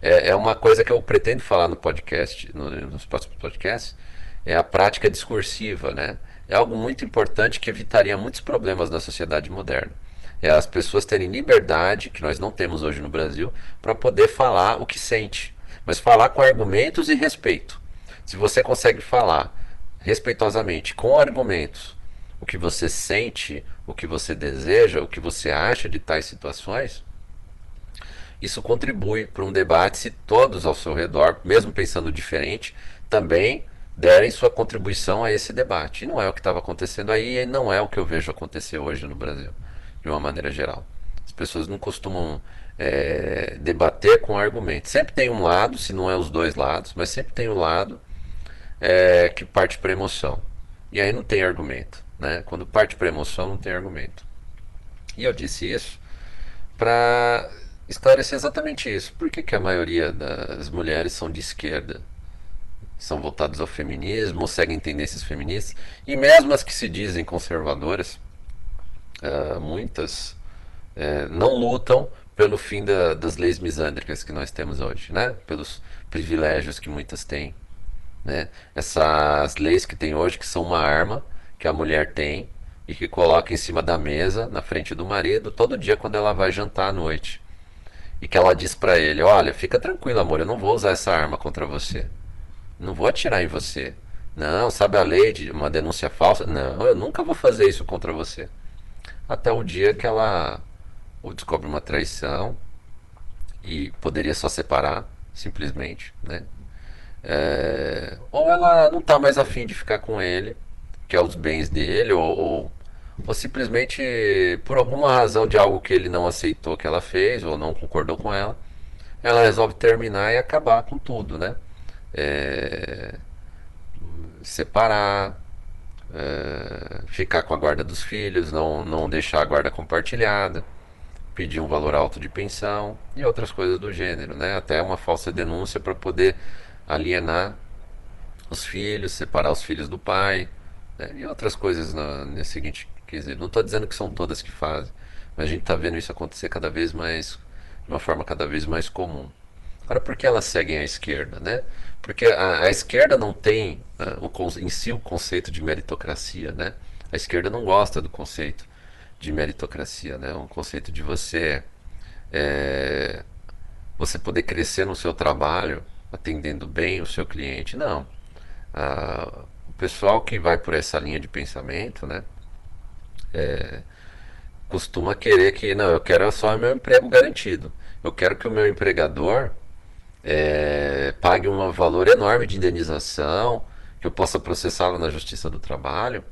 É, é uma coisa que eu pretendo falar no podcast, no, nos próximos podcasts, é a prática discursiva, né? É algo muito importante que evitaria muitos problemas na sociedade moderna. É as pessoas terem liberdade, que nós não temos hoje no Brasil, para poder falar o que sente, mas falar com argumentos e respeito. Se você consegue falar respeitosamente, com argumentos, o que você sente, o que você deseja, o que você acha de tais situações, isso contribui para um debate se todos ao seu redor, mesmo pensando diferente, também derem sua contribuição a esse debate. E não é o que estava acontecendo aí e não é o que eu vejo acontecer hoje no Brasil, de uma maneira geral. As pessoas não costumam é, debater com argumentos. Sempre tem um lado, se não é os dois lados, mas sempre tem um lado é, que parte para emoção. E aí não tem argumento. Né? Quando parte para emoção, não tem argumento. E eu disse isso para esclarecer exatamente isso. Por que, que a maioria das mulheres são de esquerda? São voltadas ao feminismo, seguem tendências feministas, e mesmo as que se dizem conservadoras, uh, muitas uh, não lutam pelo fim da, das leis misândricas que nós temos hoje, né? pelos privilégios que muitas têm. Né? Essas leis que tem hoje, que são uma arma que a mulher tem e que coloca em cima da mesa, na frente do marido, todo dia quando ela vai jantar à noite e que ela diz para ele: Olha, fica tranquilo, amor, eu não vou usar essa arma contra você. Não vou atirar em você. Não, sabe a lei de uma denúncia falsa? Não, eu nunca vou fazer isso contra você. Até o dia que ela descobre uma traição e poderia só separar, simplesmente, né? É, ou ela não tá mais afim de ficar com ele, que é os bens dele, ou, ou ou simplesmente por alguma razão de algo que ele não aceitou que ela fez ou não concordou com ela, ela resolve terminar e acabar com tudo, né? É, separar, é, ficar com a guarda dos filhos, não, não deixar a guarda compartilhada, pedir um valor alto de pensão e outras coisas do gênero, né? Até uma falsa denúncia para poder alienar os filhos, separar os filhos do pai né? e outras coisas na, nesse seguinte dizer, não estou dizendo que são todas que fazem, mas a gente está vendo isso acontecer cada vez mais, de uma forma cada vez mais comum. Agora, por que elas seguem a esquerda, né? Porque a, a esquerda não tem uh, o, em si o conceito de meritocracia, né? A esquerda não gosta do conceito de meritocracia, né? Um conceito de você é, você poder crescer no seu trabalho, atendendo bem o seu cliente. Não. O pessoal que vai por essa linha de pensamento, né? é, costuma querer que, não, eu quero só meu emprego garantido. Eu quero que o meu empregador é, pague um valor enorme de indenização, que eu possa processá-lo na Justiça do Trabalho,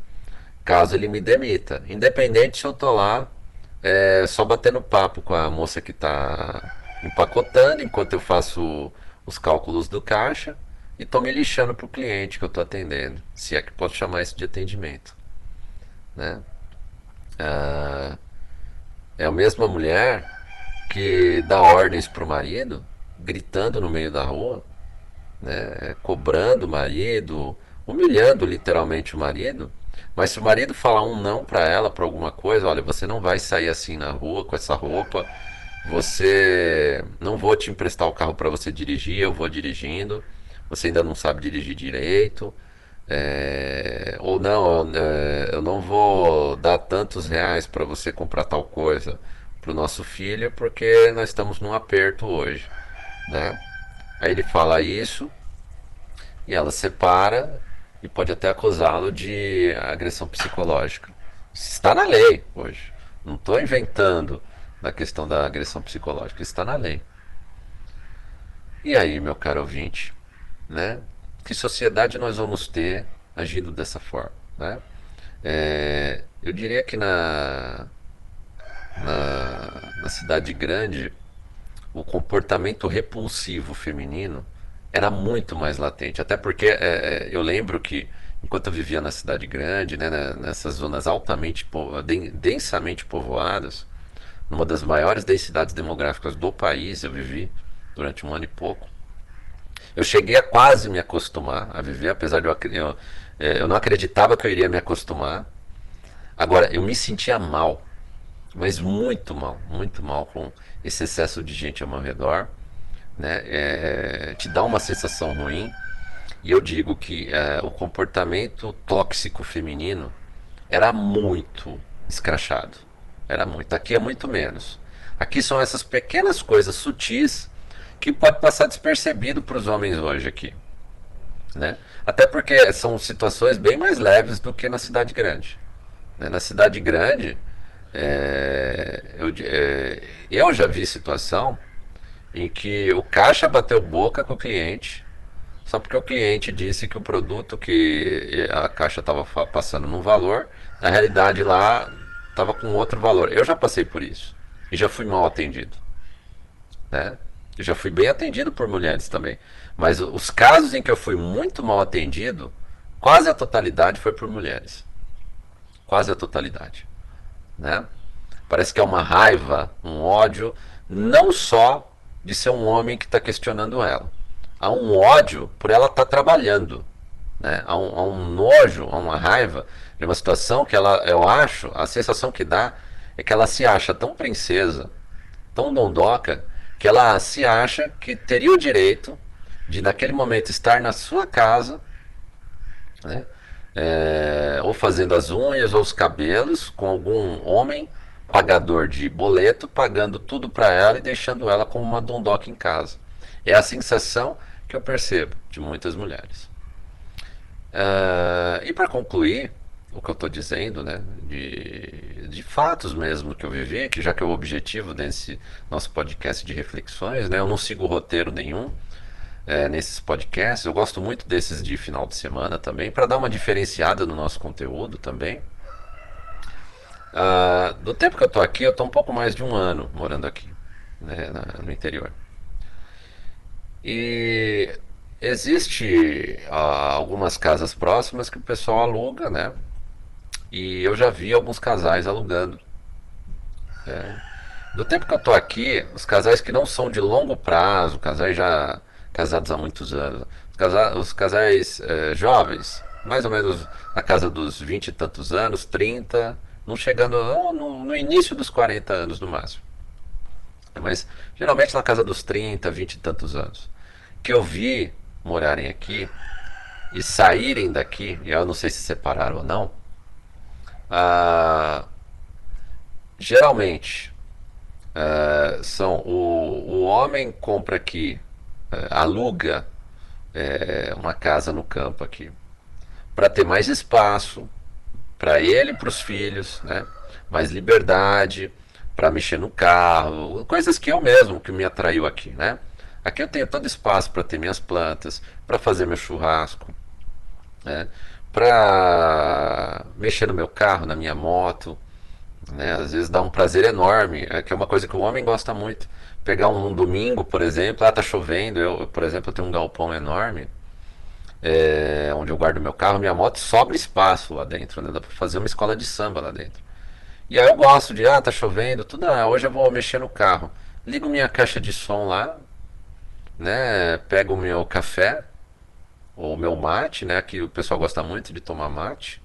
caso ele me demita. Independente se eu estou lá é, só batendo papo com a moça que está empacotando, enquanto eu faço os cálculos do caixa, e estou me lixando para o cliente que eu estou atendendo, se é que posso chamar isso de atendimento. Né? Ah, é a mesma mulher que dá ordens para o marido, gritando no meio da rua, né, cobrando o marido, humilhando literalmente o marido. Mas se o marido falar um não para ela, para alguma coisa, olha, você não vai sair assim na rua com essa roupa, você não vou te emprestar o carro para você dirigir, eu vou dirigindo, você ainda não sabe dirigir direito, é, ou não, é, eu não vou dar tantos reais para você comprar tal coisa para o nosso filho porque nós estamos num aperto hoje, né? Aí ele fala isso e ela separa e pode até acusá-lo de agressão psicológica. Está na lei hoje. Não estou inventando na questão da agressão psicológica, está na lei. E aí, meu caro ouvinte, né? que sociedade nós vamos ter agindo dessa forma. Né? É, eu diria que na, na, na, cidade grande o comportamento repulsivo feminino era muito mais latente. Até porque é, é eu lembro que enquanto eu vivia na cidade grande, né, nessas zonas altamente densamente povoadas, numa das maiores densidades demográficas do país, eu vivi durante um ano e pouco. Eu cheguei a quase me acostumar a viver, apesar de eu, eu, é, eu não acreditava que eu iria me acostumar. Agora, eu me sentia mal, mas muito mal, muito mal com esse excesso de gente ao meu redor. Né? É, te dá uma sensação ruim. E eu digo que é, o comportamento tóxico feminino era muito escrachado. Era muito. Aqui é muito menos. Aqui são essas pequenas coisas sutis que pode passar despercebido para os homens hoje aqui. Né? Até porque são situações bem mais leves do que na cidade grande. Né? Na cidade grande, é, eu, é, eu já vi situação em que o caixa bateu boca com o cliente só porque o cliente disse que o produto que a caixa estava passando num valor, na realidade lá estava com outro valor. Eu já passei por isso e já fui mal atendido. Né? Eu já fui bem atendido por mulheres também. Mas os casos em que eu fui muito mal atendido, quase a totalidade foi por mulheres. Quase a totalidade. Né? Parece que é uma raiva, um ódio, não só de ser um homem que está questionando ela. Há um ódio por ela estar tá trabalhando. Né? Há, um, há um nojo, há uma raiva de uma situação que ela, eu acho, a sensação que dá é que ela se acha tão princesa, tão dondoca, que ela se acha que teria o direito de naquele momento estar na sua casa, né? É, ou fazendo as unhas ou os cabelos com algum homem pagador de boleto, pagando tudo para ela e deixando ela como uma dondoca em casa. É a sensação que eu percebo de muitas mulheres. Uh, e para concluir o que eu estou dizendo, né, de, de fatos mesmo que eu vivi, que já que é o objetivo desse nosso podcast de reflexões, né, eu não sigo roteiro nenhum, é, nesses podcasts. Eu gosto muito desses de final de semana também, para dar uma diferenciada no nosso conteúdo também. Ah, do tempo que eu estou aqui, eu estou um pouco mais de um ano morando aqui, né, no interior. E existe ah, algumas casas próximas que o pessoal aluga, né? E eu já vi alguns casais alugando. É. Do tempo que eu estou aqui, os casais que não são de longo prazo, casais já casados há muitos anos. Os, casa, os casais é, jovens, mais ou menos na casa dos 20 e tantos anos, 30, não chegando no, no, início dos 40 anos no máximo. Mas geralmente na casa dos 30, 20 e tantos anos. Que eu vi morarem aqui e saírem daqui, e eu não sei se separaram ou não, ah, geralmente ah, são o, o homem compra aqui é, aluga é, uma casa no campo aqui para ter mais espaço para ele e para os filhos, né? mais liberdade para mexer no carro, coisas que eu mesmo que me atraiu aqui, né? Aqui eu tenho todo espaço para ter minhas plantas, para fazer meu churrasco, né? Para mexer no meu carro, na minha moto, né? Às vezes dá um prazer enorme, é que é uma coisa que o homem gosta muito pegar um, domingo, por exemplo, ah, tá chovendo, eu, por exemplo, eu tenho um galpão enorme, é, onde eu guardo meu carro, minha moto, sobra espaço lá dentro, né? Dá pra fazer uma escola de samba lá dentro. E aí eu gosto de, ah, tá chovendo, tudo, ah, hoje eu vou mexer no carro. Ligo minha caixa de som lá, né? Pego o meu café, o meu mate, né? Que o pessoal gosta muito de tomar mate.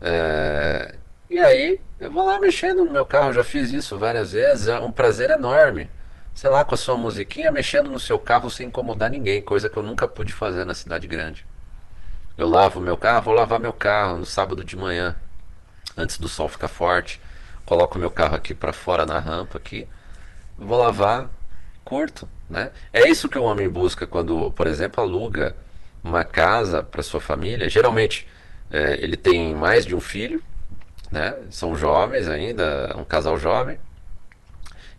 É, e aí, eu vou lá mexendo no meu carro, já fiz isso várias vezes, é um prazer enorme. Sei lá, com a sua musiquinha, mexendo no seu carro sem incomodar ninguém, coisa que eu nunca pude fazer na cidade grande. Eu lavo meu carro, vou lavar meu carro no sábado de manhã, antes do sol ficar forte. Coloco meu carro aqui para fora na rampa aqui, vou lavar, curto, né? É isso que o homem busca quando, por exemplo, aluga uma casa para sua família. Geralmente é, ele tem mais de um filho, né? São jovens ainda, um casal jovem.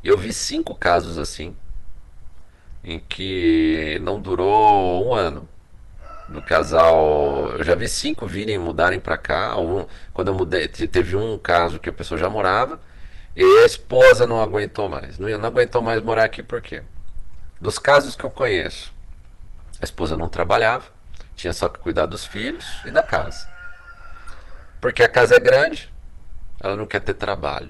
Eu vi cinco casos assim, em que não durou um ano. No casal, eu já vi cinco virem mudarem para cá. Quando eu mudei, teve um caso que a pessoa já morava e a esposa não aguentou mais. Não, não aguentou mais morar aqui por quê? Dos casos que eu conheço, a esposa não trabalhava, tinha só que cuidar dos filhos e da casa. Porque a casa é grande, ela não quer ter trabalho.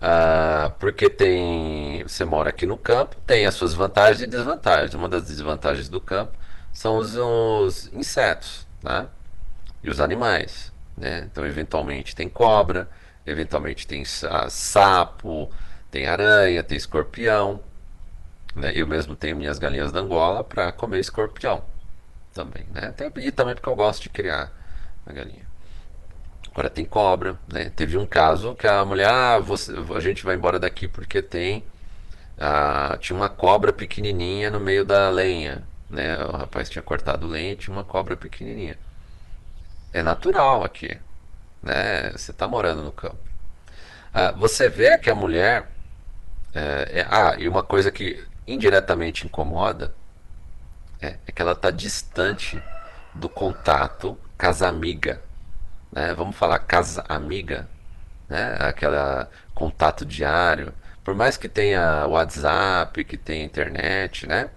Ah, porque tem. Você mora aqui no campo, tem as suas vantagens e desvantagens. Uma das desvantagens do campo são os, os insetos, né? E os animais. Né? Então, eventualmente tem cobra, eventualmente tem sapo, tem aranha, tem escorpião. Né? Eu mesmo tenho minhas galinhas da Angola para comer escorpião também. Né? E também porque eu gosto de criar a galinha. Agora tem cobra, né? Teve um caso que a mulher, ah, você, a gente vai embora daqui porque tem ah, tinha uma cobra pequenininha no meio da lenha, né? O rapaz tinha cortado lenha, tinha uma cobra pequenininha. É natural aqui. né? Você está morando no campo. Ah, você vê que a mulher. É, é, ah, e uma coisa que indiretamente incomoda é, é que ela está distante do contato casa-amiga. Né? Vamos falar casa-amiga, né? aquele contato diário. Por mais que tenha WhatsApp, que tenha internet, né?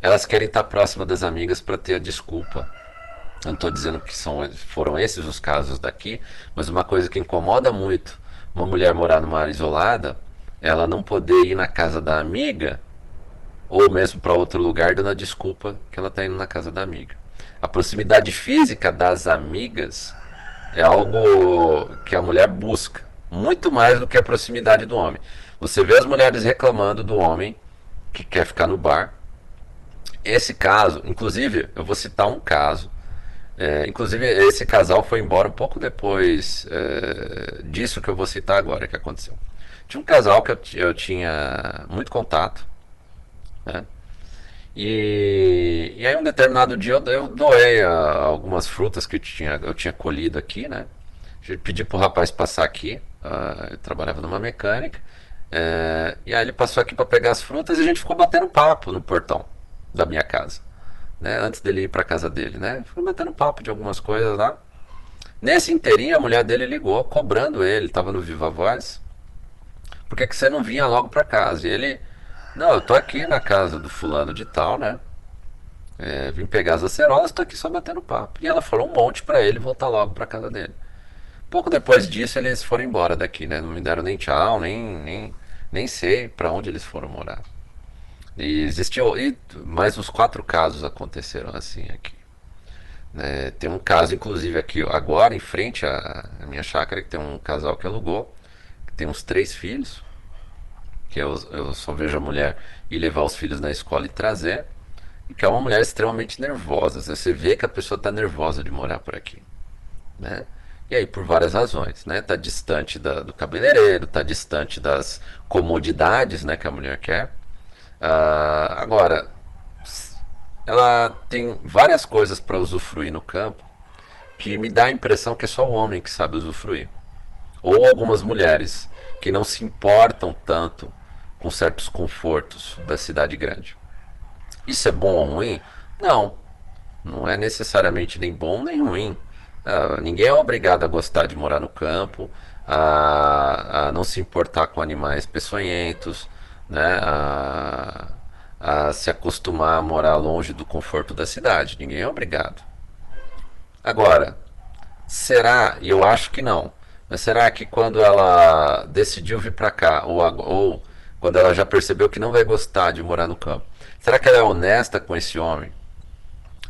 elas querem estar próximas das amigas para ter a desculpa. Eu não estou dizendo que são, foram esses os casos daqui, mas uma coisa que incomoda muito uma mulher morar numa área isolada, ela não poder ir na casa da amiga ou mesmo para outro lugar dando a desculpa que ela está indo na casa da amiga. A proximidade física das amigas é algo que a mulher busca, muito mais do que a proximidade do homem. Você vê as mulheres reclamando do homem que quer ficar no bar. Esse caso, inclusive, eu vou citar um caso. É, inclusive, esse casal foi embora um pouco depois é, disso que eu vou citar agora que aconteceu. Tinha um casal que eu, eu tinha muito contato, né? E, e aí um determinado dia eu, eu doei a, algumas frutas que eu tinha, eu tinha colhido aqui, né? Pedi pro rapaz passar aqui, uh, eu trabalhava numa mecânica, uh, e aí ele passou aqui para pegar as frutas e a gente ficou batendo papo no portão da minha casa, né? Antes dele ir para casa dele, né? Ficou batendo papo de algumas coisas lá. Nesse inteirinho a mulher dele ligou, cobrando ele, estava no Viva Voz. Por que, que você não vinha logo para casa? E ele não, eu tô aqui na casa do fulano de tal, né? É, vim pegar as acerolas, tô aqui só batendo papo. E ela falou um monte para ele voltar logo pra casa dele. Pouco depois disso, eles foram embora daqui, né? Não me deram nem tchau, nem, nem, nem sei para onde eles foram morar. E existiu. E mais uns quatro casos aconteceram assim aqui. É, tem um caso, inclusive, aqui agora, em frente à, à minha chácara, que tem um casal que alugou, que tem uns três filhos que eu, eu só vejo a mulher ir levar os filhos na escola e trazer, e que é uma mulher extremamente nervosa. Você vê que a pessoa está nervosa de morar por aqui, né? E aí, por várias razões, né? Tá distante da, do cabeleireiro, tá distante das comodidades, né, que a mulher quer. Uh, agora, ela tem várias coisas para usufruir no campo que me dá a impressão que é só o homem que sabe usufruir. Ou algumas mulheres que não se importam tanto com certos confortos da cidade grande. Isso é bom ou ruim? Não. Não é necessariamente nem bom nem ruim. Uh, ninguém é obrigado a gostar de morar no campo, a, a não se importar com animais peçonhentos, né? a, a se acostumar a morar longe do conforto da cidade. Ninguém é obrigado. Agora, será? E eu acho que não. Mas será que quando ela decidiu vir para cá, ou, ou quando ela já percebeu que não vai gostar de morar no campo, será que ela é honesta com esse homem?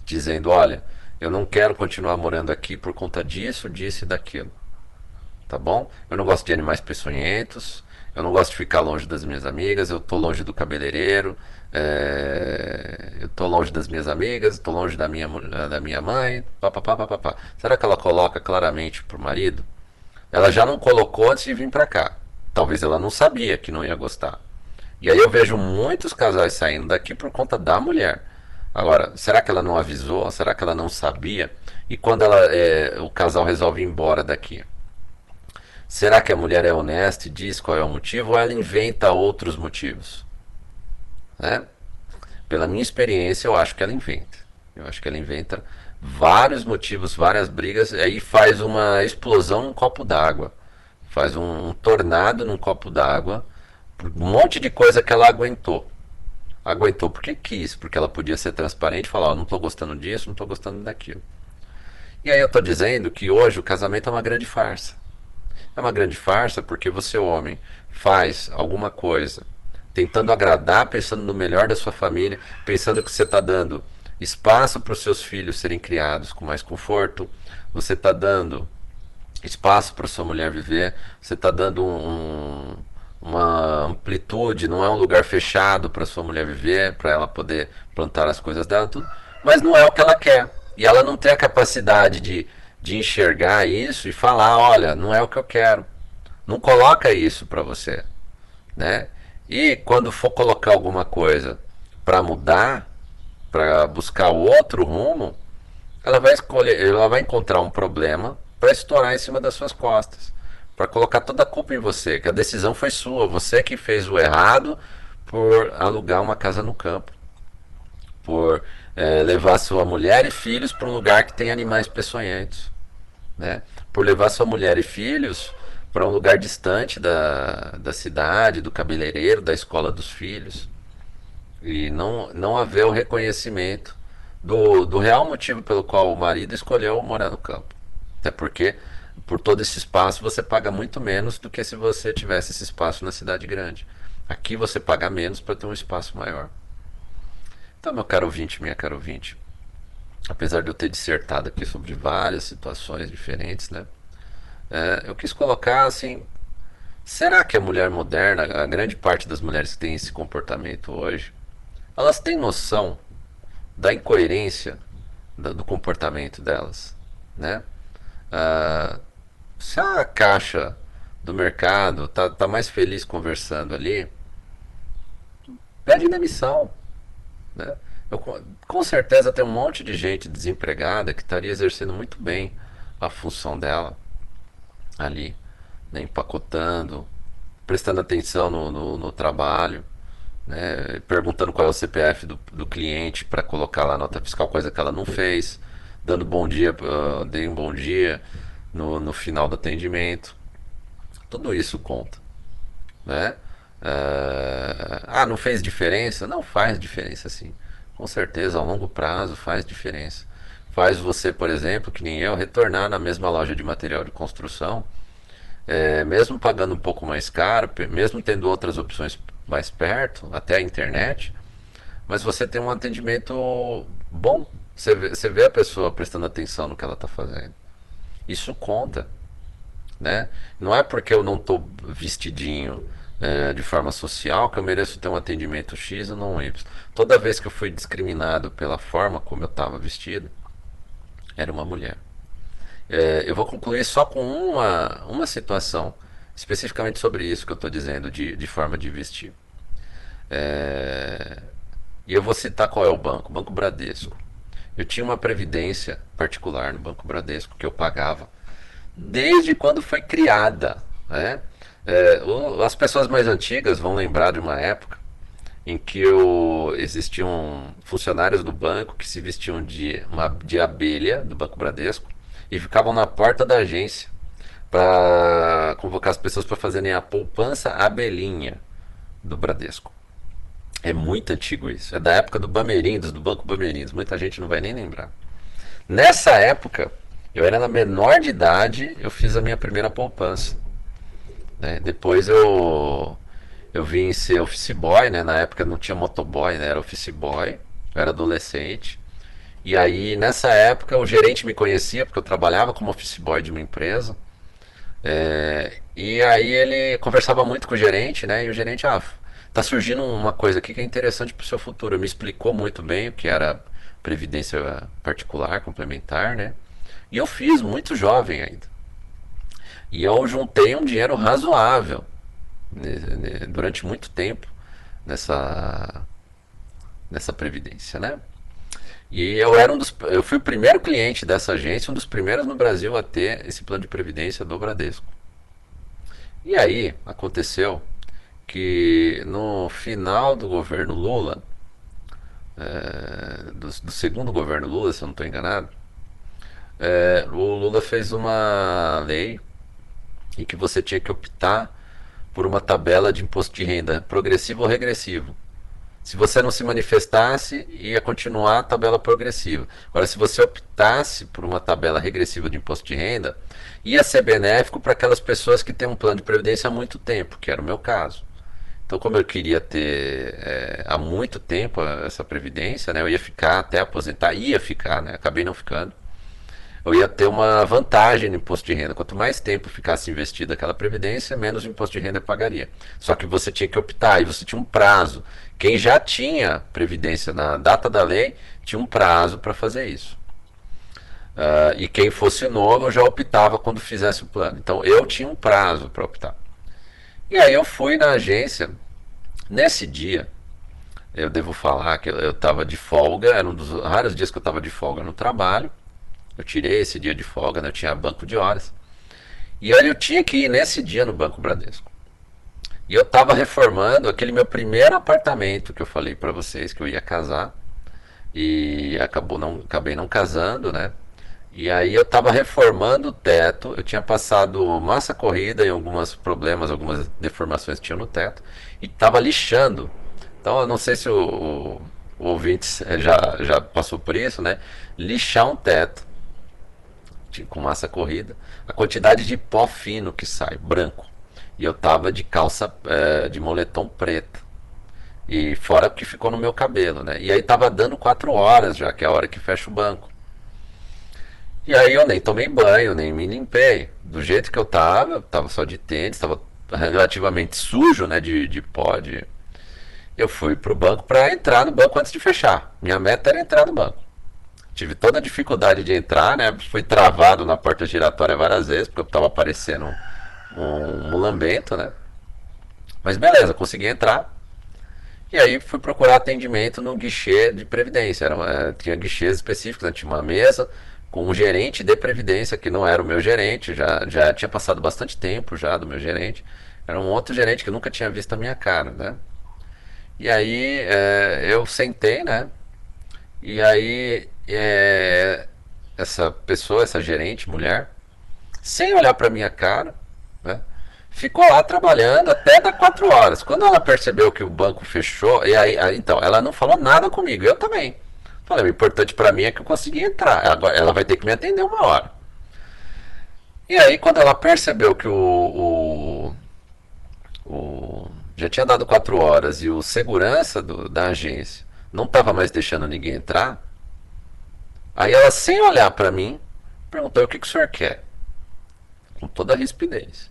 Dizendo: olha, eu não quero continuar morando aqui por conta disso, disso e daquilo. Tá bom? Eu não gosto de animais peçonhentos, eu não gosto de ficar longe das minhas amigas, eu tô longe do cabeleireiro, é, eu tô longe das minhas amigas, tô longe da minha, da minha mãe, papapá, papapá. Será que ela coloca claramente pro marido? Ela já não colocou antes de vir para cá. Talvez ela não sabia que não ia gostar. E aí eu vejo muitos casais saindo daqui por conta da mulher. Agora, será que ela não avisou? Será que ela não sabia? E quando ela, é, o casal resolve ir embora daqui? Será que a mulher é honesta e diz qual é o motivo ou ela inventa outros motivos? Né? Pela minha experiência, eu acho que ela inventa. Eu acho que ela inventa vários motivos, várias brigas, aí faz uma explosão num copo d'água faz um, um tornado num copo d'água, um monte de coisa que ela aguentou. Aguentou porque quis, porque ela podia ser transparente e falar: oh, não estou gostando disso, não estou gostando daquilo. E aí eu estou dizendo que hoje o casamento é uma grande farsa. É uma grande farsa porque você, homem, faz alguma coisa tentando agradar, pensando no melhor da sua família, pensando que você está dando espaço para os seus filhos serem criados com mais conforto, você está dando espaço para sua mulher viver, você está dando um, uma amplitude, não é um lugar fechado para sua mulher viver, para ela poder plantar as coisas dela, tudo, mas não é o que ela quer. E ela não tem a capacidade de, de enxergar isso e falar, olha, não é o que eu quero. Não coloca isso para você, né? E quando for colocar alguma coisa para mudar, para buscar outro rumo, ela vai escolher, ela vai encontrar um problema para estourar em cima das suas costas, para colocar toda a culpa em você, que a decisão foi sua, você que fez o errado por alugar uma casa no campo, por é, levar sua mulher e filhos para um lugar que tem animais peçonhentos, né? Por levar sua mulher e filhos para um lugar distante da, da cidade, do cabeleireiro, da escola dos filhos. E não, não haver o reconhecimento do, do real motivo pelo qual o marido escolheu morar no campo. Até porque, por todo esse espaço, você paga muito menos do que se você tivesse esse espaço na cidade grande. Aqui você paga menos para ter um espaço maior. Então, meu caro ouvinte, minha caro ouvinte, apesar de eu ter dissertado aqui sobre várias situações diferentes, né? É, eu quis colocar assim: será que a mulher moderna, a grande parte das mulheres que tem esse comportamento hoje, elas têm noção da incoerência do, do comportamento delas, né? Ah, se a caixa do mercado tá, tá mais feliz conversando ali, pede demissão, né? Eu, com certeza tem um monte de gente desempregada que estaria exercendo muito bem a função dela ali, né, empacotando, prestando atenção no, no, no trabalho, né, perguntando qual é o CPF do, do cliente para colocar lá a nota fiscal, coisa que ela não fez, dando bom dia, uh, dei um bom dia no, no final do atendimento. Tudo isso conta. Né? Uh, ah, não fez diferença? Não faz diferença sim. Com certeza, a longo prazo faz diferença faz você, por exemplo, que nem eu, retornar na mesma loja de material de construção, é, mesmo pagando um pouco mais caro, mesmo tendo outras opções mais perto, até a internet, mas você tem um atendimento bom. Você vê, você vê a pessoa prestando atenção no que ela está fazendo. Isso conta. Né? Não é porque eu não estou vestidinho é, de forma social que eu mereço ter um atendimento X ou não Y. Toda vez que eu fui discriminado pela forma como eu estava vestido, era uma mulher. É, eu vou concluir só com uma, uma situação, especificamente sobre isso que eu estou dizendo, de, de forma de vestir. É, e eu vou citar qual é o banco: Banco Bradesco. Eu tinha uma previdência particular no Banco Bradesco que eu pagava desde quando foi criada. Né? É, as pessoas mais antigas vão lembrar de uma época em que existiam funcionários do banco que se vestiam de, uma, de abelha do Banco Bradesco e ficavam na porta da agência para convocar as pessoas para fazerem a poupança abelhinha do Bradesco. É muito antigo isso. É da época do Bamerindos, do Banco Bamerindos. Muita gente não vai nem lembrar. Nessa época, eu era na menor de idade, eu fiz a minha primeira poupança. Né? Depois eu eu vim ser office boy, né? Na época não tinha motoboy, né? Era office boy. Eu era adolescente. E aí, nessa época, o gerente me conhecia, porque eu trabalhava como office boy de uma empresa. É, e aí ele conversava muito com o gerente, né? E o gerente, ah, tá surgindo uma coisa aqui que é interessante para o seu futuro. Me explicou muito bem o que era previdência particular, complementar, né? E eu fiz muito jovem ainda. E eu juntei um dinheiro razoável durante muito tempo nessa nessa previdência, né? E eu era um dos eu fui o primeiro cliente dessa agência, um dos primeiros no Brasil a ter esse plano de previdência do Bradesco. E aí aconteceu que no final do governo Lula, é, do, do, segundo governo Lula, se eu não estou enganado, é, o Lula fez uma lei em que você tinha que optar por uma tabela de imposto de renda progressivo ou regressivo. Se você não se manifestasse, ia continuar a tabela progressiva. Agora, se você optasse por uma tabela regressiva de imposto de renda, ia ser benéfico para aquelas pessoas que têm um plano de previdência há muito tempo, que era o meu caso. Então, como eu queria ter é, há muito tempo essa previdência, né, eu ia ficar até aposentar, ia ficar, né, acabei não ficando eu ia ter uma vantagem no imposto de renda. Quanto mais tempo ficasse investido aquela previdência, menos imposto de renda pagaria. Só que você tinha que optar e você tinha um prazo. Quem já tinha previdência na data da lei tinha um prazo para fazer isso. Uh, e quem fosse novo já optava quando fizesse o plano. Então eu tinha um prazo para optar. E aí eu fui na agência. Nesse dia, eu devo falar que eu estava de folga, era um dos raros dias que eu estava de folga no trabalho. Eu tirei esse dia de folga, né? Eu tinha banco de horas. E aí eu tinha que ir nesse dia no Banco Bradesco. E eu estava reformando aquele meu primeiro apartamento que eu falei para vocês que eu ia casar. E acabou não, acabei não casando, né? E aí eu estava reformando o teto, eu tinha passado massa corrida e alguns problemas, algumas deformações que tinha no teto, e estava lixando. Então eu não sei se o, o, ouvinte já, já passou por isso, né? Lixar um teto com massa corrida, a quantidade de pó fino que sai, branco. E eu tava de calça é, de moletom preto. E fora que ficou no meu cabelo, né? E aí tava dando quatro horas já, que é a hora que fecha o banco. E aí eu nem tomei banho, nem me limpei. Do jeito que eu tava, eu tava só de tênis, tava relativamente sujo, né? De, de pó. De... Eu fui pro banco para entrar no banco antes de fechar. Minha meta era entrar no banco. Tive toda a dificuldade de entrar, né? Fui travado na porta giratória várias vezes, porque eu tava aparecendo um mulambento, né? Mas beleza, consegui entrar. E aí fui procurar atendimento no guichê de previdência. Era uma, tinha guichês específicos, né? tinha uma mesa com um gerente de previdência que não era o meu gerente, já, já tinha passado bastante tempo já do meu gerente. Era um outro gerente que nunca tinha visto a minha cara, né? E aí é, eu sentei, né? E aí é, essa pessoa, essa gerente, mulher, sem olhar para minha cara, né? Ficou lá trabalhando até dar quatro horas. Quando ela percebeu que o banco fechou, e aí, aí então, ela não falou nada comigo, eu também. Falei, o importante para mim é que eu consegui entrar. Ela, ela vai ter que me atender uma hora. E aí, quando ela percebeu que o, o, o já tinha dado quatro horas e o segurança do, da agência não estava mais deixando ninguém entrar, aí ela, sem olhar para mim, perguntou: o que, que o senhor quer? com toda a rispidez.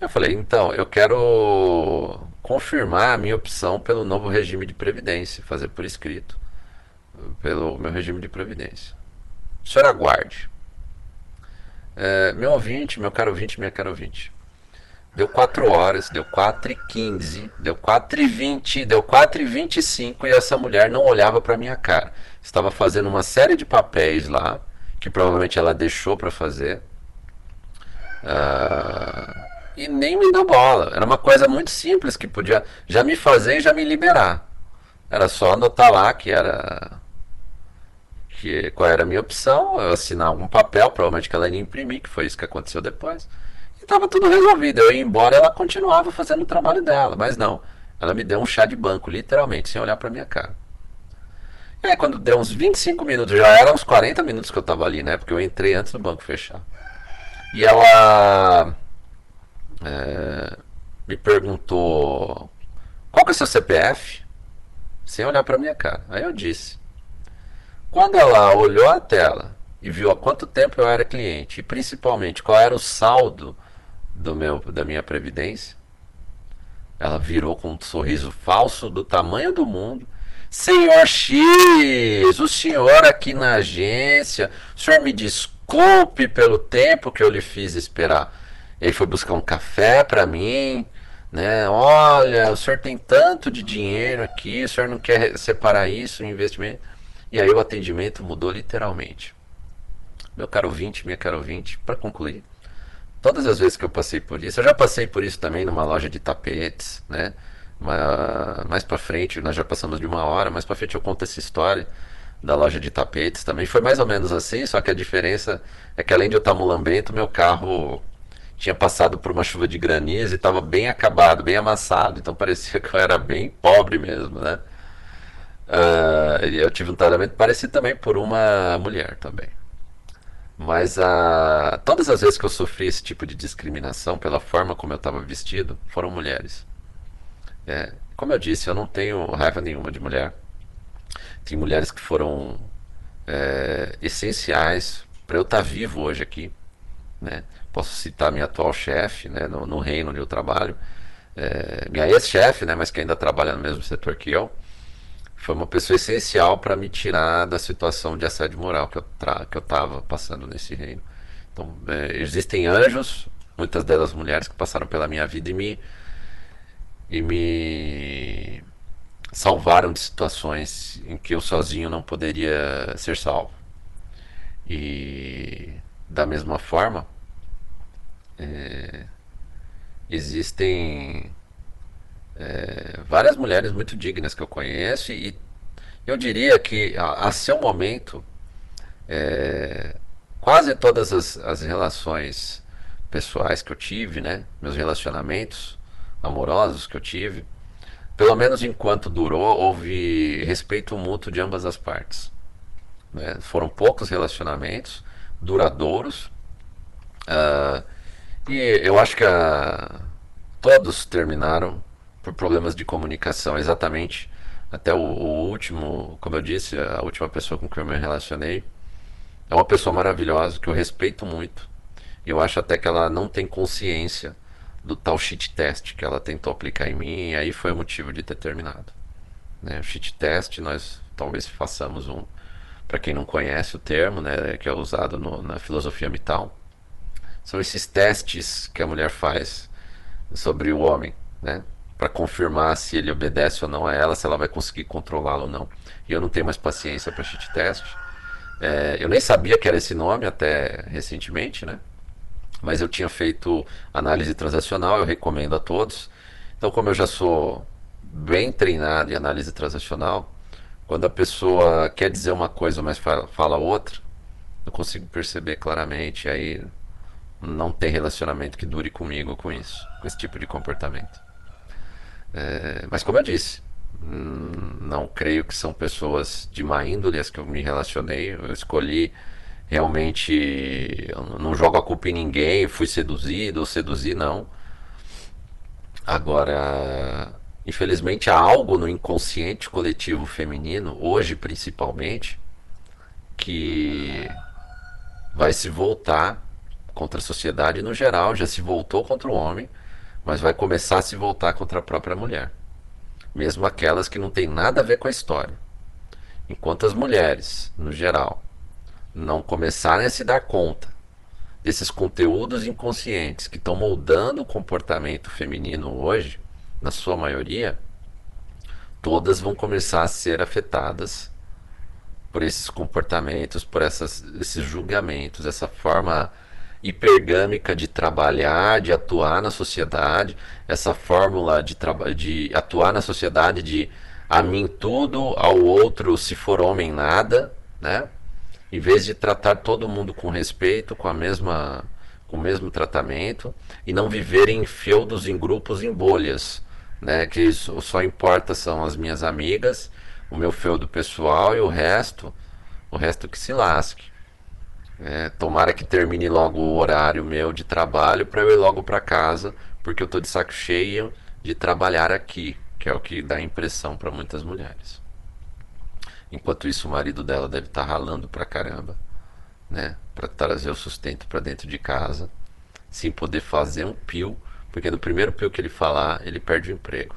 Eu falei, então, eu quero confirmar a minha opção pelo novo regime de previdência, fazer por escrito, pelo meu regime de previdência. O senhor aguarde. É, meu ouvinte, meu caro ouvinte, minha caro ouvinte. Deu 4 horas, deu 4 e 15, deu 4 e 20, deu 4 e 25 e essa mulher não olhava para minha cara. Estava fazendo uma série de papéis lá, que provavelmente ela deixou para fazer Uh, e nem me deu bola. Era uma coisa muito simples que podia já me fazer e já me liberar. Era só anotar lá que era que qual era a minha opção, eu assinar algum papel, provavelmente que ela ia imprimir, que foi isso que aconteceu depois. E estava tudo resolvido. Eu ia embora, ela continuava fazendo o trabalho dela, mas não. Ela me deu um chá de banco, literalmente, sem olhar para minha cara. E aí, quando deu uns 25 minutos, já eram uns 40 minutos que eu estava ali, né? Porque eu entrei antes do banco fechar. E ela é, me perguntou qual que é o seu CPF? Sem olhar para minha cara. Aí eu disse. Quando ela olhou a tela e viu há quanto tempo eu era cliente e principalmente qual era o saldo do meu, da minha previdência, ela virou com um sorriso falso do tamanho do mundo. Senhor X, o senhor aqui na agência, o senhor me desculpe pelo tempo que eu lhe fiz esperar. Ele foi buscar um café para mim, né? Olha, o senhor tem tanto de dinheiro aqui, o senhor não quer separar isso investimento? E aí o atendimento mudou literalmente. Meu caro ouvinte, minha caro ouvinte, para concluir, todas as vezes que eu passei por isso, eu já passei por isso também numa loja de tapetes, né? Mais para frente, nós já passamos de uma hora, mais para frente eu conto essa história da loja de tapetes também. Foi mais ou menos assim, só que a diferença é que além de eu estar mulambento, meu carro tinha passado por uma chuva de granizo e estava bem acabado, bem amassado. Então parecia que eu era bem pobre mesmo, né? Uh, eu tive um tratamento parecido também por uma mulher também. Mas uh, todas as vezes que eu sofri esse tipo de discriminação pela forma como eu estava vestido, foram mulheres. É, como eu disse, eu não tenho raiva nenhuma de mulher. Tem mulheres que foram é, essenciais para eu estar tá vivo hoje aqui. Né? Posso citar minha atual chefe né, no, no, reino onde eu trabalho, é, minha ex-chefe, né, mas que ainda trabalha no mesmo setor que eu, foi uma pessoa essencial para me tirar da situação de assédio moral que eu que eu estava passando nesse reino. Então, é, existem anjos, muitas delas mulheres que passaram pela minha vida e me e me salvaram de situações em que eu sozinho não poderia ser salvo. E da mesma forma, é, existem é, várias mulheres muito dignas que eu conheço e eu diria que a, a seu momento é, quase todas as, as relações pessoais que eu tive, né, meus relacionamentos amorosos que eu tive, pelo menos enquanto durou, houve respeito mútuo de ambas as partes. Né? Foram poucos relacionamentos duradouros. Uh, e eu acho que uh, todos terminaram por problemas de comunicação, exatamente. Até o, o, último, como eu disse, a última pessoa com quem eu me relacionei é uma pessoa maravilhosa que eu respeito muito. Eu acho até que ela não tem consciência do tal cheat test que ela tentou aplicar em mim, e aí foi o motivo de ter terminado. Né? Cheat test, nós talvez façamos um, para quem não conhece o termo, né, que é usado no, na filosofia mital, são esses testes que a mulher faz sobre o homem, né, para confirmar se ele obedece ou não a ela, se ela vai conseguir controlá-lo ou não. E eu não tenho mais paciência para cheat test. É, eu nem sabia que era esse nome até recentemente, né? Mas eu tinha feito análise transacional, eu recomendo a todos. Então, como eu já sou bem treinado em análise transacional, quando a pessoa quer dizer uma coisa, mas fala, outra, eu consigo perceber claramente. Aí não tem relacionamento que dure comigo com isso, com esse tipo de comportamento. É, mas como eu disse, hum, não creio que são pessoas de má índole as que eu me relacionei. Eu escolhi realmente. Eu não jogo a culpa em ninguém, fui seduzido ou seduzi, não. Agora, Infelizmente há algo no inconsciente coletivo feminino, hoje principalmente, que vai se voltar contra a sociedade no geral, já se voltou contra o homem, mas vai começar a se voltar contra a própria mulher. Mesmo aquelas que não têm nada a ver com a história. Enquanto as mulheres, no geral, não começarem a se dar conta desses conteúdos inconscientes que estão moldando o comportamento feminino hoje, na sua maioria, todas vão começar a ser afetadas por esses comportamentos, por essas, esses julgamentos, essa forma hipergâmica de trabalhar, de atuar na sociedade, essa fórmula de, de atuar na sociedade de a mim tudo, ao outro se for homem nada, né? Em vez de tratar todo mundo com respeito, com a mesma com o mesmo tratamento e não viverem em feudos, em grupos, em bolhas, né? Que isso só importa são as minhas amigas, o meu feudo pessoal e o resto, o resto que se lasque. É, tomara que termine logo o horário meu de trabalho para eu ir logo para casa, porque eu tô de saco cheio de trabalhar aqui, que é o que dá impressão para muitas mulheres. Enquanto isso, o marido dela deve estar tá ralando pra caramba, né, para trazer o sustento para dentro de casa, sem poder fazer um pio porque no primeiro pio que ele falar, ele perde o emprego.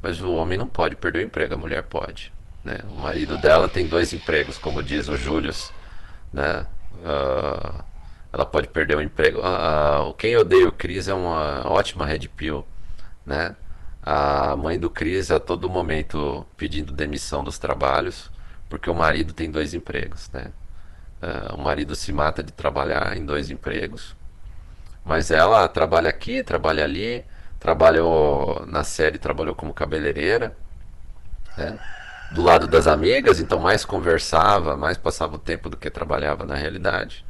Mas o homem não pode perder o emprego, a mulher pode. Né? O marido dela tem dois empregos, como diz o Júlio. Né? Uh, ela pode perder o emprego. Uh, quem odeia o Cris é uma ótima red pill. Né? A mãe do Cris a todo momento pedindo demissão dos trabalhos, porque o marido tem dois empregos. Né? Uh, o marido se mata de trabalhar em dois empregos mas ela trabalha aqui, trabalha ali, trabalhou na série, trabalhou como cabeleireira, né? Do lado das amigas, então mais conversava, mais passava o tempo do que trabalhava na realidade.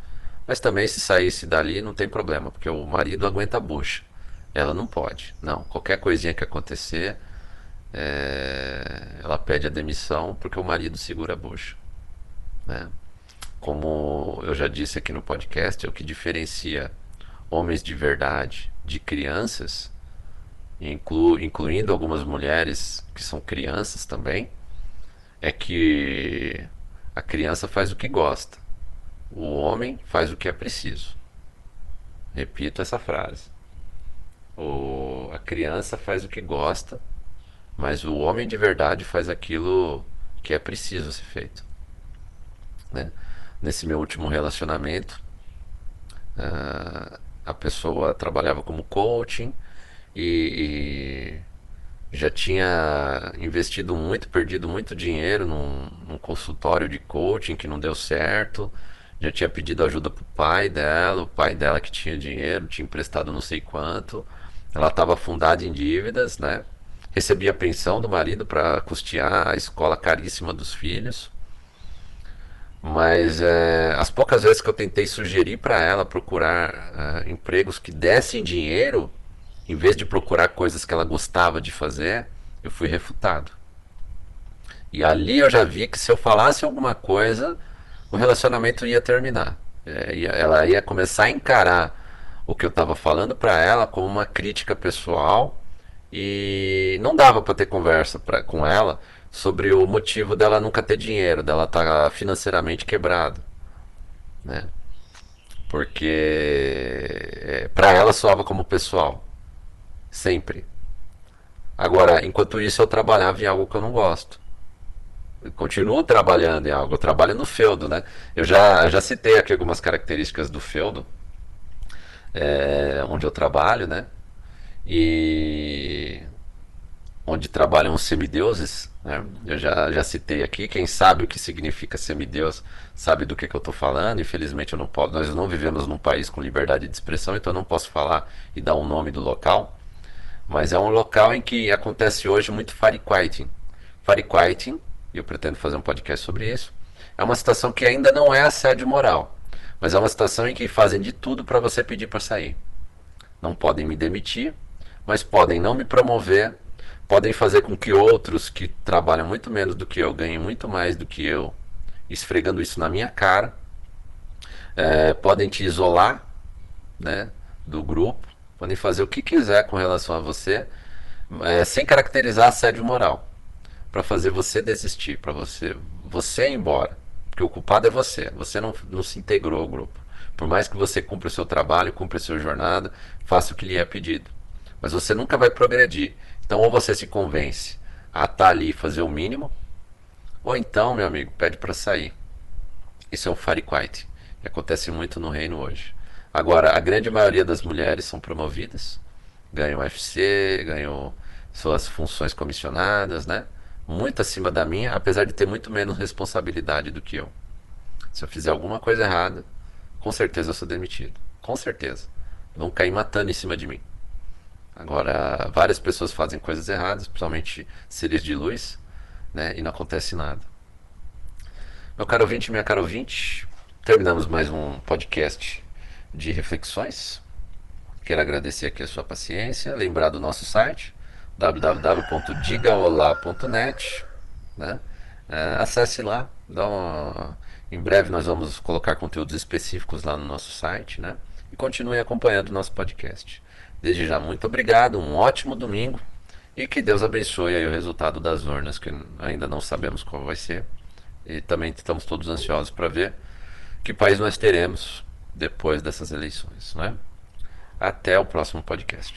Mas também se saísse dali não tem problema, porque o marido aguenta a bucha. Ela não pode. Não, qualquer coisinha que acontecer, é... ela pede a demissão porque o marido segura a bucha. Né? Como eu já disse aqui no podcast, é o que diferencia homens de verdade, de crianças, inclu, incluindo algumas mulheres que são crianças também, é que a criança faz o que gosta, o homem faz o que é preciso. Repito essa frase. O, a criança faz o que gosta, mas o homem de verdade faz aquilo que é preciso ser feito. Né? Nesse meu último relacionamento, uh, a pessoa trabalhava como coaching e, e já tinha investido muito, perdido muito dinheiro num, num, consultório de coaching que não deu certo. já tinha pedido ajuda pro pai dela, o pai dela que tinha dinheiro, tinha emprestado não sei quanto. Ela estava afundada em dívidas, né? Recebia a pensão do marido para custear a escola caríssima dos filhos. Mas é, as poucas vezes que eu tentei sugerir para ela procurar é, empregos que dessem dinheiro, em vez de procurar coisas que ela gostava de fazer, eu fui refutado. E ali eu já vi que se eu falasse alguma coisa, o relacionamento ia terminar. É, ela ia começar a encarar o que eu estava falando para ela como uma crítica pessoal e não dava para ter conversa pra, com ela sobre o motivo dela nunca ter dinheiro, dela estar tá financeiramente quebrado, né? Porque é, para ela soava como pessoal, sempre. Agora, enquanto isso eu trabalhava em algo que eu não gosto continuo trabalhando em algo. Eu trabalho no feudo, né? Eu já, já citei aqui algumas características do feudo, é, onde eu trabalho, né? E onde trabalham os semideuses. Né? Eu já, já citei aqui. Quem sabe o que significa semideus sabe do que, que eu estou falando. Infelizmente, eu não posso. Nós não vivemos num país com liberdade de expressão, então eu não posso falar e dar o um nome do local. Mas é um local em que acontece hoje muito firefighting. Firefighting e eu pretendo fazer um podcast sobre isso, é uma situação que ainda não é assédio moral, mas é uma situação em que fazem de tudo para você pedir para sair. Não podem me demitir, mas podem não me promover, podem fazer com que outros que trabalham muito menos do que eu ganhem muito mais do que eu, esfregando isso na minha cara, é, podem te isolar né, do grupo, podem fazer o que quiser com relação a você, é, sem caracterizar assédio moral para fazer você desistir, para você você ir embora. Porque o culpado é você. Você não, não se integrou ao grupo. Por mais que você cumpra o seu trabalho, cumpra a sua jornada, faça o que lhe é pedido. Mas você nunca vai progredir. Então, ou você se convence a estar tá ali e fazer o mínimo, ou então, meu amigo, pede para sair. Isso é firefight, que acontece muito no reino hoje. Agora, a grande maioria das mulheres são promovidas, ganham UFC, ganham suas funções comissionadas, né? muito acima da minha, apesar de ter muito menos responsabilidade do que eu. Se eu fizer alguma coisa errada, com certeza eu sou demitido. Com certeza. Vão cair matando em cima de mim. Agora, várias pessoas fazem coisas erradas, principalmente seres de luz, né? E não acontece nada. Meu caro ouvinte, minha cara ouvinte, terminamos mais um podcast de reflexões. Quero agradecer aqui a sua paciência, lembrar do nosso site www.digaolá.net, né? É, acesse lá, dá uma... em breve nós vamos colocar conteúdos específicos lá no nosso site, né? E continue acompanhando o nosso podcast. Desde já, muito obrigado, um ótimo domingo e que Deus abençoe aí o resultado das urnas, que ainda não sabemos qual vai ser. E também estamos todos ansiosos para ver que país nós teremos depois dessas eleições, né? Até o próximo podcast.